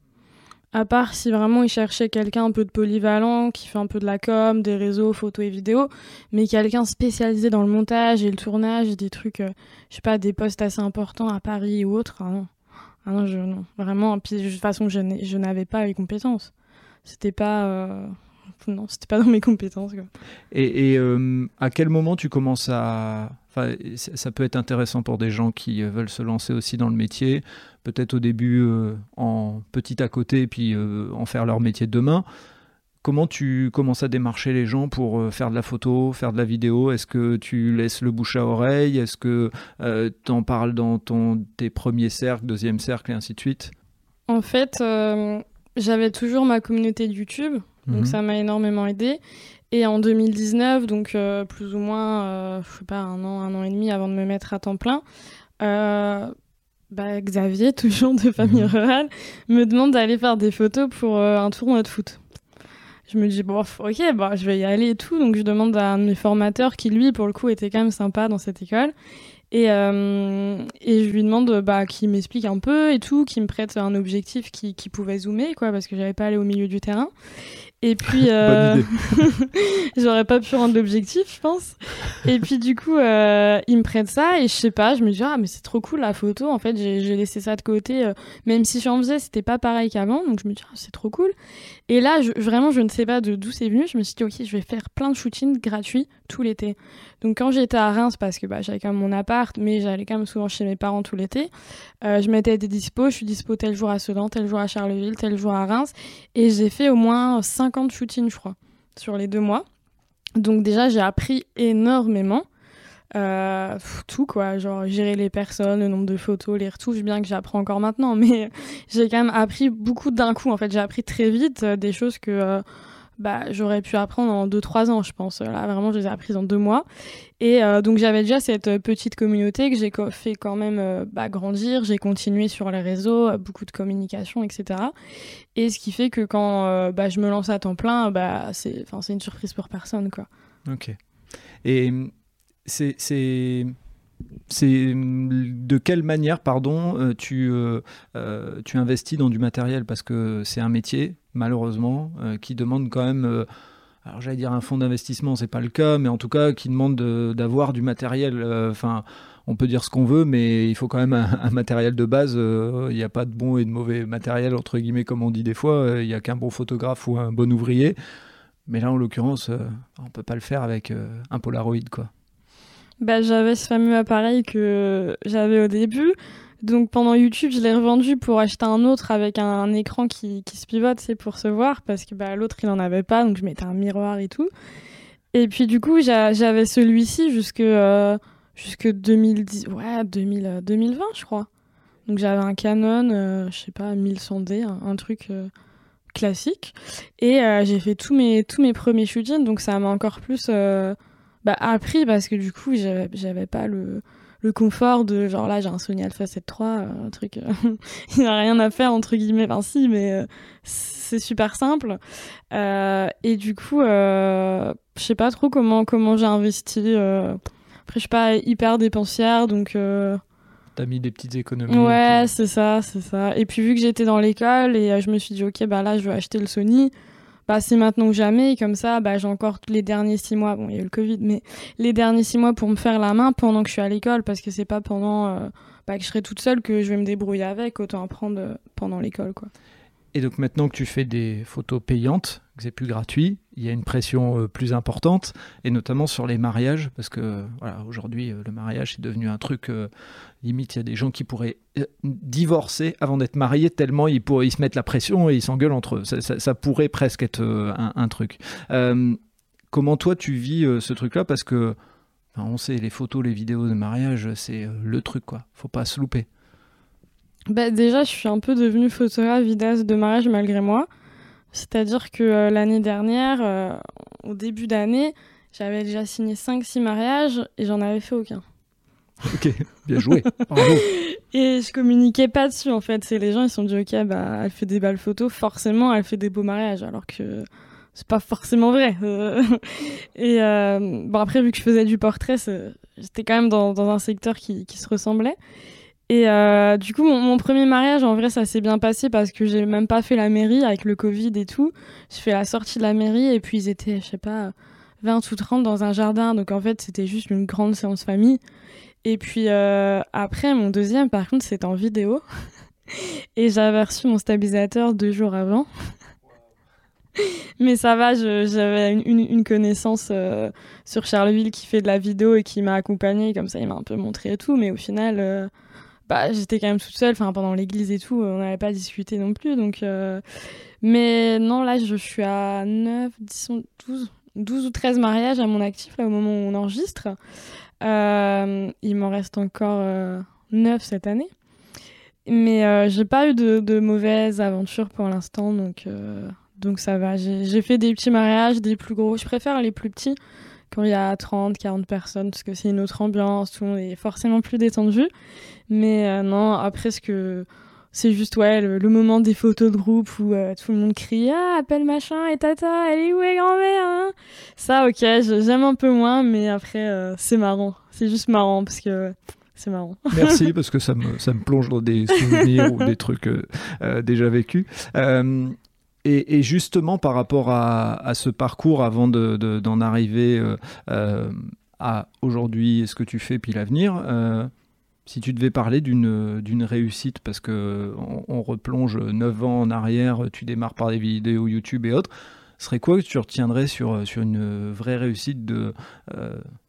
À part si vraiment ils cherchaient quelqu'un un peu de polyvalent, qui fait un peu de la com, des réseaux, photos et vidéos, mais quelqu'un spécialisé dans le montage et le tournage, des trucs, euh, je sais pas, des postes assez importants à Paris ou autre. Ah non, ah non, je, vraiment. De toute façon, je n'avais pas les compétences. C'était pas. Euh, non, c'était pas dans mes compétences. Et, euh, à quel moment tu commences à. Enfin, ça peut être intéressant pour des gens qui euh, veulent se lancer aussi dans le métier, peut-être au début euh, en petit à côté, puis en faire leur métier de demain. Comment tu commences à démarcher les gens pour faire de la photo, faire de la vidéo? Est-ce que tu laisses le bouche à oreille? Est-ce que tu en parles dans ton, tes premiers cercles, deuxième cercle et ainsi de suite? En fait, j'avais toujours ma communauté de YouTube donc mhm. ça m'a énormément aidé. Et en 2019, donc euh, plus ou moins, euh, je sais pas, un an, un an et demi avant de me mettre à temps plein, euh, bah, Xavier, toujours de famille mhm. rurale, me demande d'aller faire des photos pour un tournoi de foot. Je me dis, bon, ok, bah, je vais y aller et tout. Donc je demande à un de mes formateurs qui, lui, pour le coup, était quand même sympa dans cette école. Et, euh, et je lui demande bah, qu'il m'explique un peu et tout, qu'il me prête un objectif qui, qui, pouvait zoomer, quoi, parce que j'avais pas allé au milieu du terrain. Et puis, euh, j'aurais pas pu rendre l'objectif, je pense. Et puis, du coup, euh, ils me prêtent ça et je sais pas, je me dis, ah, mais c'est trop cool la photo. En fait, j'ai laissé ça de côté. Euh, même si j'en faisais, c'était pas pareil qu'avant. Donc, je me dis, ah, c'est trop cool. Et là, vraiment, je ne sais pas d'où c'est venu. Je me suis dit, ok, je vais faire plein de shootings gratuits tout l'été. Donc, quand j'étais à Reims, parce que bah, j'avais quand même mon appart, mais j'allais quand même souvent chez mes parents tout l'été, je m'étais des dispo. Je suis dispo tel jour à Sedan, tel jour à Charleville, tel jour à Reims. Et j'ai fait au moins 5 50 shootings, je crois, sur les deux mois. Donc déjà, j'ai appris énormément. Euh, tout quoi, genre gérer les personnes, le nombre de photos, les retouches, bien que j'apprends encore maintenant, mais j'ai quand même appris beaucoup d'un coup. En fait, j'ai appris très vite euh, des choses que euh, bah, j'aurais pu apprendre en 2-3 ans, je pense. Là, vraiment, je les ai apprises en deux mois. Et donc, j'avais déjà cette petite communauté que j'ai fait quand même bah, grandir. J'ai continué sur les réseaux, beaucoup de communication, etc. Et ce qui fait que quand bah, je me lance à temps plein, bah, c'est une surprise pour personne. Quoi. Ok. Et c'est c'est de quelle manière, pardon, tu, tu investis dans du matériel? Parce que c'est un métier, malheureusement, euh, qui demande quand même euh, alors j'allais dire un fonds d'investissement, c'est pas le cas, mais en tout cas qui demande d'avoir du matériel. Euh, enfin, on peut dire ce qu'on veut, mais il faut quand même un, matériel de base. Il n'y a pas de bon et de mauvais matériel entre guillemets, comme on dit des fois. Il n'y a qu'un bon photographe ou un bon ouvrier. Mais là, en l'occurrence, on peut pas le faire avec un Polaroid, quoi. Bah, j'avais ce fameux appareil que j'avais au début. Donc pendant YouTube, je l'ai revendu pour acheter un autre avec un, écran qui, qui, se pivote, c'est pour se voir, parce que bah, l'autre il en avait pas, donc je mettais un miroir et tout. Et puis du coup, j'avais celui-ci jusque, euh, jusque 2010, ouais, 2000, 2020 je crois. Donc j'avais un Canon, euh, je sais pas, 1100D, un, truc euh, classique. Et j'ai fait tous mes, tous mes premiers shootings, donc ça m'a encore plus bah, appris parce que du coup, j'avais pas le le confort de genre là j'ai un Sony Alpha 7 III, euh, un truc, euh, il n'y a rien à faire entre guillemets, enfin si, mais euh, c'est super simple. et du coup, je sais pas trop comment, comment j'ai investi. Après, je suis pas hyper dépensière, donc. T'as mis des petites économies. Ouais, c'est ça, c'est ça. Et puis vu que j'étais dans l'école et je me suis dit ok bah là je vais acheter le Sony bah, c'est maintenant ou jamais. Et comme ça, bah, j'ai encore les derniers six mois. Bon, il y a eu le Covid, mais les derniers six mois pour me faire la main pendant que je suis à l'école, parce que c'est pas pendant euh, bah, que je serai toute seule que je vais me débrouiller avec. Autant apprendre euh, pendant l'école, quoi. Et donc maintenant que tu fais des photos payantes, que c'est plus gratuit, il y a une pression euh, plus importante, et notamment sur les mariages, parce que aujourd'hui euh, le mariage est devenu un truc euh, limite. Il y a des gens qui pourraient divorcer avant d'être mariés tellement ils se mettent la pression et ils s'engueulent entre eux. Ça, pourrait presque être un, truc. comment toi tu vis ce truc-là? Parce que on sait les photos, les vidéos de mariage, c'est le truc quoi. Faut pas se louper. Bah, déjà, je suis un peu devenue photographe vidéaste de mariage malgré moi. C'est-à-dire que euh, l'année dernière, euh, au début d'année, j'avais déjà signé 5-6 mariages et j'en avais fait aucun. Ok, bien joué. Bravo. et je communiquais pas dessus en fait. C'est les gens ils se sont dit ok bah elle fait des belles photos, forcément elle fait des beaux mariages alors que c'est pas forcément vrai. et euh, bon après vu que je faisais du portrait, j'étais quand même dans, dans un secteur qui, qui se ressemblait. Et euh, du coup, mon, premier mariage, en vrai, ça s'est bien passé parce que j'ai même pas fait la mairie avec le Covid et tout. J'ai fait la sortie de la mairie et puis ils étaient, je sais pas, 20 ou 30 dans un jardin. Donc en fait, c'était juste une grande séance famille. Et puis euh, après, mon deuxième, par contre, c'était en vidéo. et j'avais reçu mon stabilisateur deux jours avant. Mais ça va, j'avais une, une, connaissance euh, sur Charleville qui fait de la vidéo et qui m'a accompagnée. Comme ça, il m'a un peu montré et tout. Mais au final bah, j'étais quand même toute seule, pendant l'église et tout, on n'avait pas discuté non plus. Donc, euh, Mais non, là, je suis à 9, 10, 12, 12 ou 13 mariages à mon actif, au moment où on enregistre. Euh, il m'en reste encore 9 euh, cette année. Mais j'ai pas eu de, de mauvaises aventures pour l'instant, donc, donc ça va. J'ai fait des petits mariages, des plus gros. Je préfère les plus petits quand il y a 30, 40 personnes, parce que c'est une autre ambiance, tout le monde est forcément plus détendu. Mais euh, non, après, ce que c'est juste ouais le, moment des photos de groupe où euh, tout le monde crie ah appelle machin et tata elle est où est grand-mère hein? Ça ok j'aime un peu moins mais après euh, c'est marrant. C'est juste marrant parce que c'est marrant. Merci parce que ça me ça me plonge dans des souvenirs ou des trucs déjà vécus Et, justement, par rapport à, ce parcours, avant d'en de, arriver euh, euh, à aujourd'hui, ce que tu fais, puis l'avenir, si tu devais parler d'une réussite, parce que on, replonge 9 ans en arrière, tu démarres par des vidéos YouTube et autres, serait quoi que tu retiendrais sur, sur une vraie réussite de,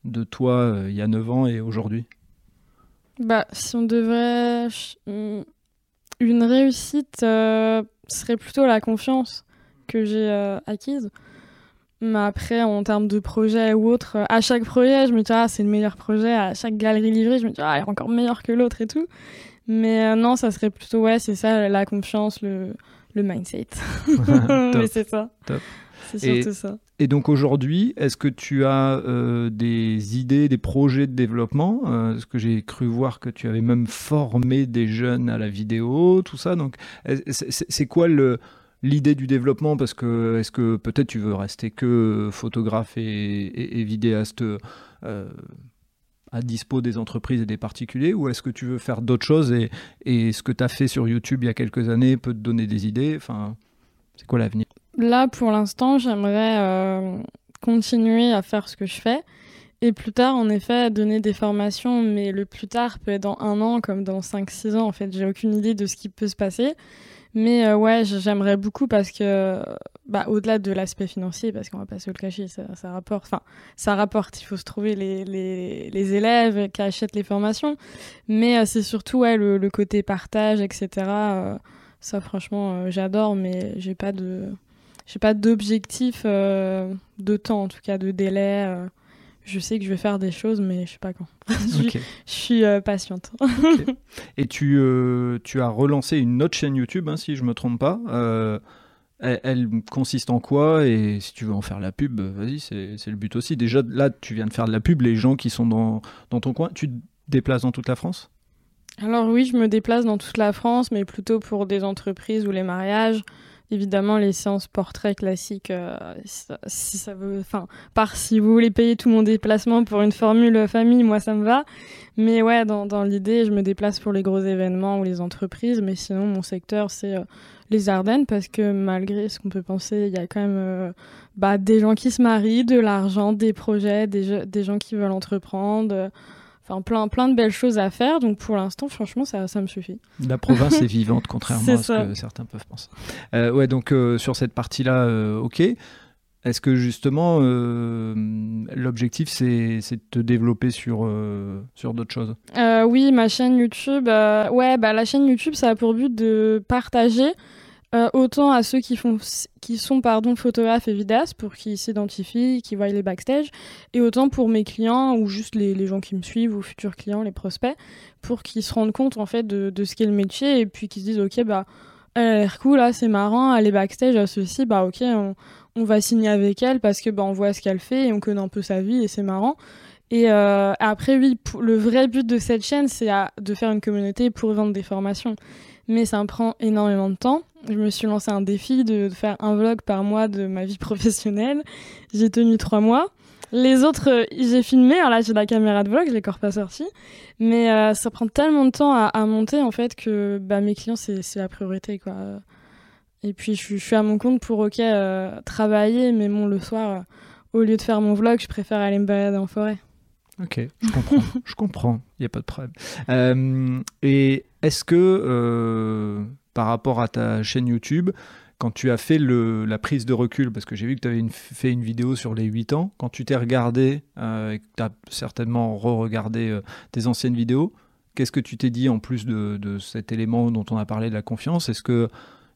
de toi il y a 9 ans et aujourd'hui? Bah, si on devrait. Une réussite euh, serait plutôt la confiance que j'ai euh, acquise. Mais après, en termes de projet ou autre, euh, à chaque projet, je me dis, ah, c'est le meilleur projet. À chaque galerie livrée, je me dis, ah, il est encore meilleur que l'autre et tout. Mais non, ça serait plutôt, ouais, c'est ça, la confiance, le, le mindset. Mais c'est ça. Top. C'est surtout ça. Et donc aujourd'hui, est-ce que tu as euh, des idées, des projets de développement? Euh, Parce que j'ai cru voir que tu avais même formé des jeunes à la vidéo, tout ça. Donc c'est quoi l'idée du développement? Parce que est-ce que peut-être tu veux rester que photographe et, vidéaste euh, à dispo des entreprises et des particuliers? Ou est-ce que tu veux faire d'autres choses et, et, ce que tu as fait sur YouTube il y a quelques années peut te donner des idées? Enfin, C'est quoi l'avenir? Là, pour l'instant, j'aimerais euh, continuer à faire ce que je fais. Et plus tard, en effet, donner des formations, mais le plus tard peut être dans un an comme dans 5-6 ans. En fait, j'ai aucune idée de ce qui peut se passer. Mais euh, ouais, j'aimerais beaucoup parce que, bah, au-delà de l'aspect financier, parce qu'on va pas se le cacher, ça, rapporte. Enfin, ça rapporte. Il faut se trouver les, les, les élèves qui achètent les formations. Mais euh, c'est surtout le, côté partage, etc. ça, franchement, j'adore, mais j'ai pas de j'ai pas d'objectif euh, de temps, en tout cas de délai. Euh. je sais que je vais faire des choses, mais je sais pas quand. je, suis euh, patiente. Et tu, tu as relancé une autre chaîne YouTube, hein, si je me trompe pas. Elle, consiste en quoi? Et si tu veux en faire la pub, vas-y, c'est le but aussi. Déjà, là, tu viens de faire de la pub, les gens qui sont dans, dans ton coin, tu te déplaces dans toute la France? Alors oui, je me déplace dans toute la France, mais plutôt pour des entreprises ou les mariages. Évidemment, les séances portraits classiques, euh, si ça veut, enfin, par si vous voulez payer tout mon déplacement pour une formule famille, moi ça me va. Mais ouais, dans, l'idée, je me déplace pour les gros événements ou les entreprises. Mais sinon, mon secteur, c'est euh, les Ardennes parce que malgré ce qu'on peut penser, il y a quand même euh, bah, des gens qui se marient, de l'argent, des projets, des gens qui veulent entreprendre enfin plein, plein de belles choses à faire. Donc pour l'instant, franchement, ça, ça me suffit. La province est vivante, contrairement à ce que certains peuvent penser. Euh, ouais, donc euh, sur cette partie-là, euh, ok. Est-ce que justement, l'objectif, c'est de te développer sur, sur d'autres choses? Oui, ma chaîne YouTube, ouais, bah, la chaîne YouTube, ça a pour but de partager euh, autant à ceux qui, sont pardon, photographes et vidéastes pour qu'ils s'identifient, qu'ils voient les backstage, et autant pour mes clients ou juste les, gens qui me suivent ou futurs clients, les prospects, pour qu'ils se rendent compte en fait de, ce qu'est le métier et puis qu'ils se disent ok bah elle a l'air cool là c'est marrant elle est backstage à ceci bah ok on, on, va signer avec elle parce que bah on voit ce qu'elle fait et on connaît un peu sa vie et c'est marrant. Et euh, après oui le vrai but de cette chaîne c'est de faire une communauté pour vendre des formations mais ça me prend énormément de temps. Je me suis lancé un défi de, faire un vlog par mois de ma vie professionnelle. J'ai tenu trois mois. Les autres, euh, j'ai filmé. Alors là, j'ai la caméra de vlog, je l'ai encore pas sorti. Mais euh, ça prend tellement de temps à, monter en fait que bah, mes clients, c'est la priorité. quoi. Et puis, je, suis à mon compte pour, ok, euh, travailler, mais bon, le soir, au lieu de faire mon vlog, je préfère aller me balader en forêt. Ok, je comprends. je comprends. Il n'y a pas de problème. Et est-ce que euh, par rapport à ta chaîne YouTube, quand tu as fait la prise de recul, parce que j'ai vu que tu avais fait une vidéo sur les 8 ans, quand tu t'es regardé euh, et que tu as certainement re-regardé tes anciennes vidéos, qu'est-ce que tu t'es dit en plus de, de, cet élément dont on a parlé de la confiance? Est-ce que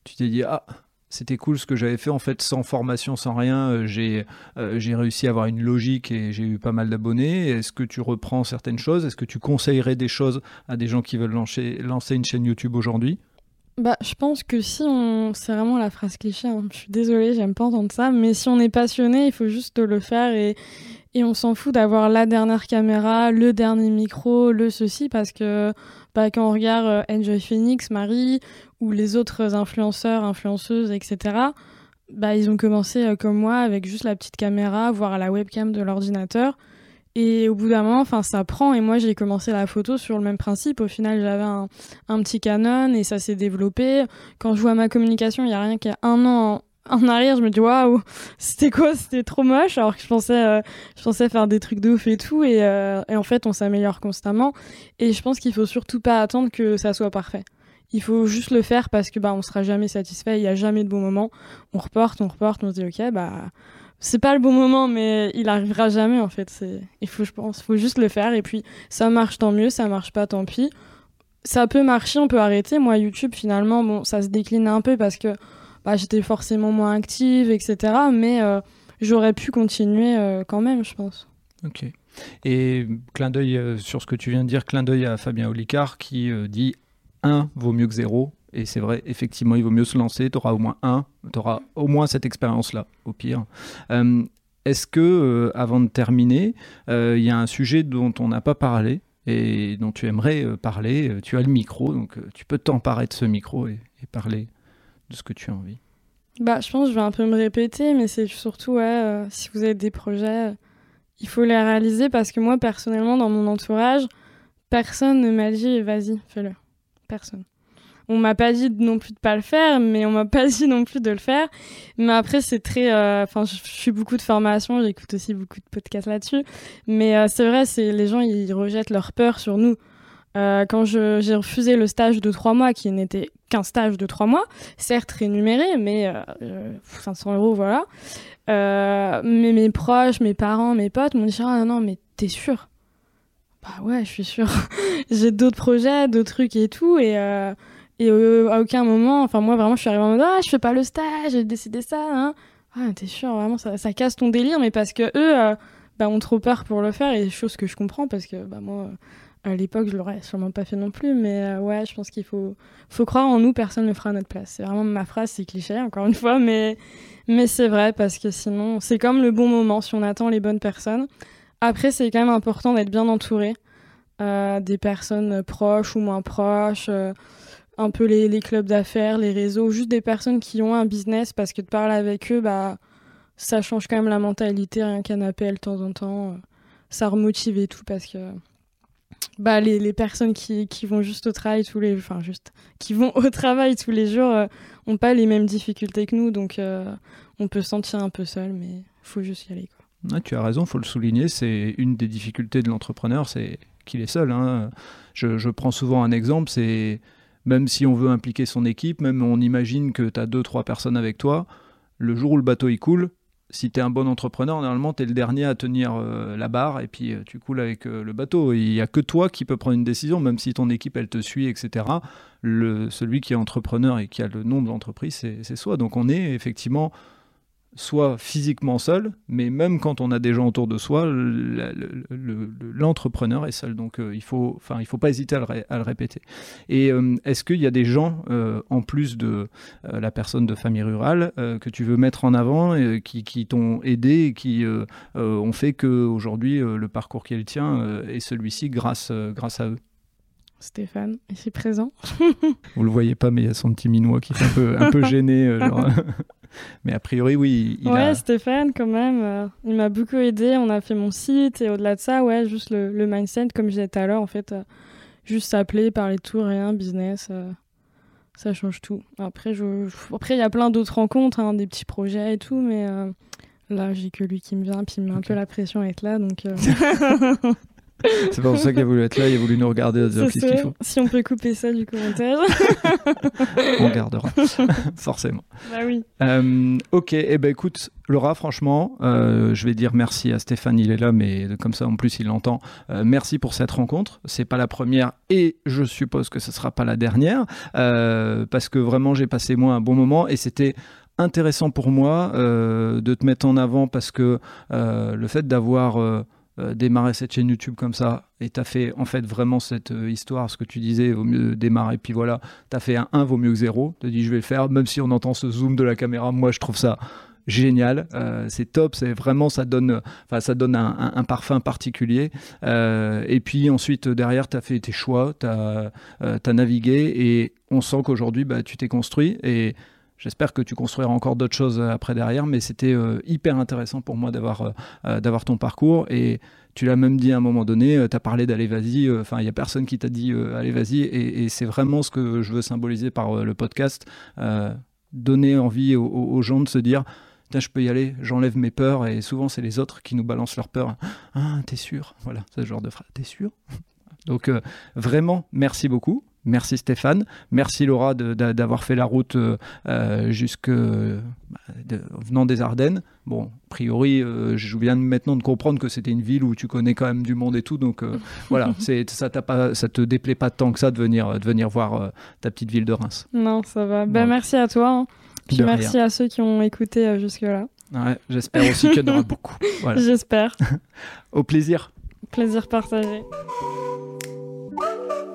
tu t'es dit, ah, c'était cool ce que j'avais fait en fait sans formation, sans rien. Euh, j'ai euh, j'ai réussi à avoir une logique et j'ai eu pas mal d'abonnés. Est-ce que tu reprends certaines choses? Est-ce que tu conseillerais des choses à des gens qui veulent lancer, lancer une chaîne YouTube aujourd'hui? Bah, je pense que si on. C'est vraiment la phrase cliché, hein. je suis désolée, j'aime pas entendre ça, mais si on est passionné, il faut juste le faire et, et on s'en fout d'avoir la dernière caméra, le dernier micro, le ceci, parce que bah, quand on regarde euh, Enjoy Phoenix, Marie, ou les autres influenceurs, influenceuses, etc., bah, ils ont commencé euh, comme moi avec juste la petite caméra, voire la webcam de l'ordinateur. Et au bout d'un moment, ça prend. Et moi, j'ai commencé la photo sur le même principe. Au final, j'avais un, un, petit Canon et ça s'est développé. Quand je vois ma communication, il y a rien qu'à un an en arrière, je me dis waouh, c'était quoi C'était trop moche. Alors que je pensais, euh, je pensais faire des trucs de ouf et tout. Et, euh, et en fait, on s'améliore constamment. Et je pense qu'il faut surtout pas attendre que ça soit parfait. Il faut juste le faire parce que bah on sera jamais satisfait. Il y a jamais de bon moment. On reporte, on reporte, on se dit ok bah c'est pas le bon moment, mais il arrivera jamais en fait. C'est, il faut, je pense, faut juste le faire. Et puis ça marche tant mieux, ça marche pas tant pis. Ça peut marcher, on peut arrêter. Moi, YouTube, finalement, bon, ça se décline un peu parce que bah, j'étais forcément moins active, etc. Mais euh, j'aurais pu continuer euh, quand même, je pense. Ok. Et clin d'œil euh, sur ce que tu viens de dire, clin d'œil à Fabien Olicard qui dit 1 vaut mieux que 0. Et c'est vrai, effectivement, il vaut mieux se lancer. Tu auras au moins un, tu auras au moins cette expérience-là, au pire. Est-ce que, avant de terminer, il y a un sujet dont on n'a pas parlé et dont tu aimerais parler? Tu as le micro, donc tu peux t'emparer de ce micro et, et parler ce que tu as envie bah, Je pense que je vais un peu me répéter, mais c'est surtout, euh, si vous avez des projets, euh, il faut les réaliser parce que moi, personnellement, dans mon entourage, personne ne m'a dit vas-y, fais-le. Personne. On m'a pas dit non plus de pas le faire, mais on m'a pas dit non plus de le faire. Mais après, c'est très. Euh, enfin, je suis beaucoup de formations, j'écoute aussi beaucoup de podcasts là-dessus. Mais c'est vrai, les gens, ils rejettent leur peur sur nous. Euh, quand j'ai refusé le stage de trois mois, qui n'était qu'un stage de trois mois, certes rémunéré, mais euh, 500 euros, voilà. Euh, mais mes proches, mes parents, mes potes m'ont dit Ah non, mais t'es sûr? Bah ouais, je suis sûre. j'ai d'autres projets, d'autres trucs et tout. Et, euh, à aucun moment, enfin, moi vraiment, je suis arrivée en mode Ah, je fais pas le stage, j'ai décidé ça. Hein. Ah, t'es sûr, vraiment, ça, ça, casse ton délire, mais parce que eux bah, ont trop peur pour le faire, et chose que je comprends, parce que bah, moi à l'époque, je l'aurais sûrement pas fait non plus, mais euh, ouais, je pense qu'il faut, croire en nous, personne ne fera à notre place. C'est vraiment ma phrase, c'est cliché, encore une fois, mais, c'est vrai, parce que sinon, c'est comme le bon moment si on attend les bonnes personnes. Après, c'est quand même important d'être bien entouré, euh, des personnes proches ou moins proches, euh, un peu les, les clubs d'affaires, les réseaux, juste des personnes qui ont un business, parce que de parler avec eux, bah, ça change quand même la mentalité, rien qu'un appel de temps en temps, ça remotive et tout, parce que bah, les, les personnes qui, qui, vont juste au travail tous les enfin juste qui vont au travail tous les jours euh, ont pas les mêmes difficultés que nous donc euh, on peut se sentir un peu seul mais faut juste y aller quoi. tu as raison faut le souligner c'est une des difficultés de l'entrepreneur c'est qu'il est seul hein. je, je, prends souvent un exemple c'est même si on veut impliquer son équipe même on imagine que tu as deux trois personnes avec toi le jour où le bateau il coule si tu es un bon entrepreneur, normalement, tu es le dernier à tenir euh, la barre et puis euh, tu coules avec euh, le bateau. Il n'y a que toi qui peux prendre une décision, même si ton équipe, elle te suit, etc. Le, celui qui est entrepreneur et qui a le nom de l'entreprise, c'est soi. Donc on est effectivement soit physiquement seul, mais même quand on a des gens autour de soi, l'entrepreneur est seul. Donc euh, il faut, enfin, il faut pas hésiter à le, répéter. Et euh, est-ce qu'il y a des gens, euh, en plus de la personne de famille rurale, que tu veux mettre en avant, et qui, qui t'ont aidé et qui ont fait que aujourd'hui le parcours qui est le tien est celui-ci grâce, grâce à eux? Stéphane, ici présent. Vous le voyez pas, mais il y a son petit minois qui est un peu, un peu gêné. Genre. Mais a priori, oui. Il ouais, Stéphane, quand même, euh, il m'a beaucoup aidé. On a fait mon site et au-delà de ça, ouais, juste le, mindset, comme je disais tout à l'heure, en fait, euh, juste s'appeler, parler de tout, rien, business, euh, ça change tout. Après, je, après, il y a plein d'autres rencontres, hein, des petits projets et tout, mais là, j'ai que lui qui me vient, puis il met un peu la pression à être là, donc. C'est pour ça qu'il a voulu être là, il a voulu nous regarder dire qu'est-ce qu'il faut. Si on peut couper ça du commentaire. on gardera, forcément. Bah oui. Euh, ok, et eh ben écoute, Laura, franchement, euh, je vais dire merci à Stéphane, il est là, mais comme ça en plus il l'entend. Euh, merci pour cette rencontre. C'est pas la première et je suppose que ce sera pas la dernière parce que vraiment j'ai passé moi un bon moment et c'était intéressant pour moi de te mettre en avant parce que le fait d'avoir euh, démarrer cette chaîne YouTube comme ça et tu as fait en fait vraiment cette euh, histoire, ce que tu disais, vaut mieux démarrer, puis voilà, tu as fait un 1 vaut mieux que 0, tu dit je vais le faire, même si on entend ce zoom de la caméra, moi je trouve ça génial, euh, c'est top, c'est vraiment ça donne, enfin ça donne un, parfum particulier. et puis ensuite derrière tu as fait tes choix, tu as, as, navigué et on sent qu'aujourd'hui bah, tu t'es construit et J'espère que tu construiras encore d'autres choses euh, après derrière, mais c'était euh, hyper intéressant pour moi d'avoir euh, d'avoir ton parcours. Et tu l'as même dit à un moment donné, tu as parlé d'aller vas-y, enfin il n'y a personne qui t'a dit allez vas-y, et, c'est vraiment ce que je veux symboliser par le podcast. donner envie aux, gens de se dire Tiens, je peux y aller, j'enlève mes peurs, et souvent c'est les autres qui nous balancent leurs peurs. Ah, t'es sûr? Voilà, ce genre de phrase. T'es sûr? Donc, vraiment, merci beaucoup. Merci Stéphane, merci Laura d'avoir fait la route euh, euh, jusque bah, venant des Ardennes. Bon, a priori, euh, je viens maintenant de comprendre que c'était une ville où tu connais quand même du monde et tout, donc voilà, c'est ça pas, ça te déplaît pas tant que ça de venir, de venir voir ta petite ville de Reims. Non, ça va. Ben, merci à toi. Hein. Puis merci à ceux qui ont écouté jusque là. Ouais, j'espère aussi qu'il y en aura beaucoup. J'espère. Au plaisir. Plaisir partagé.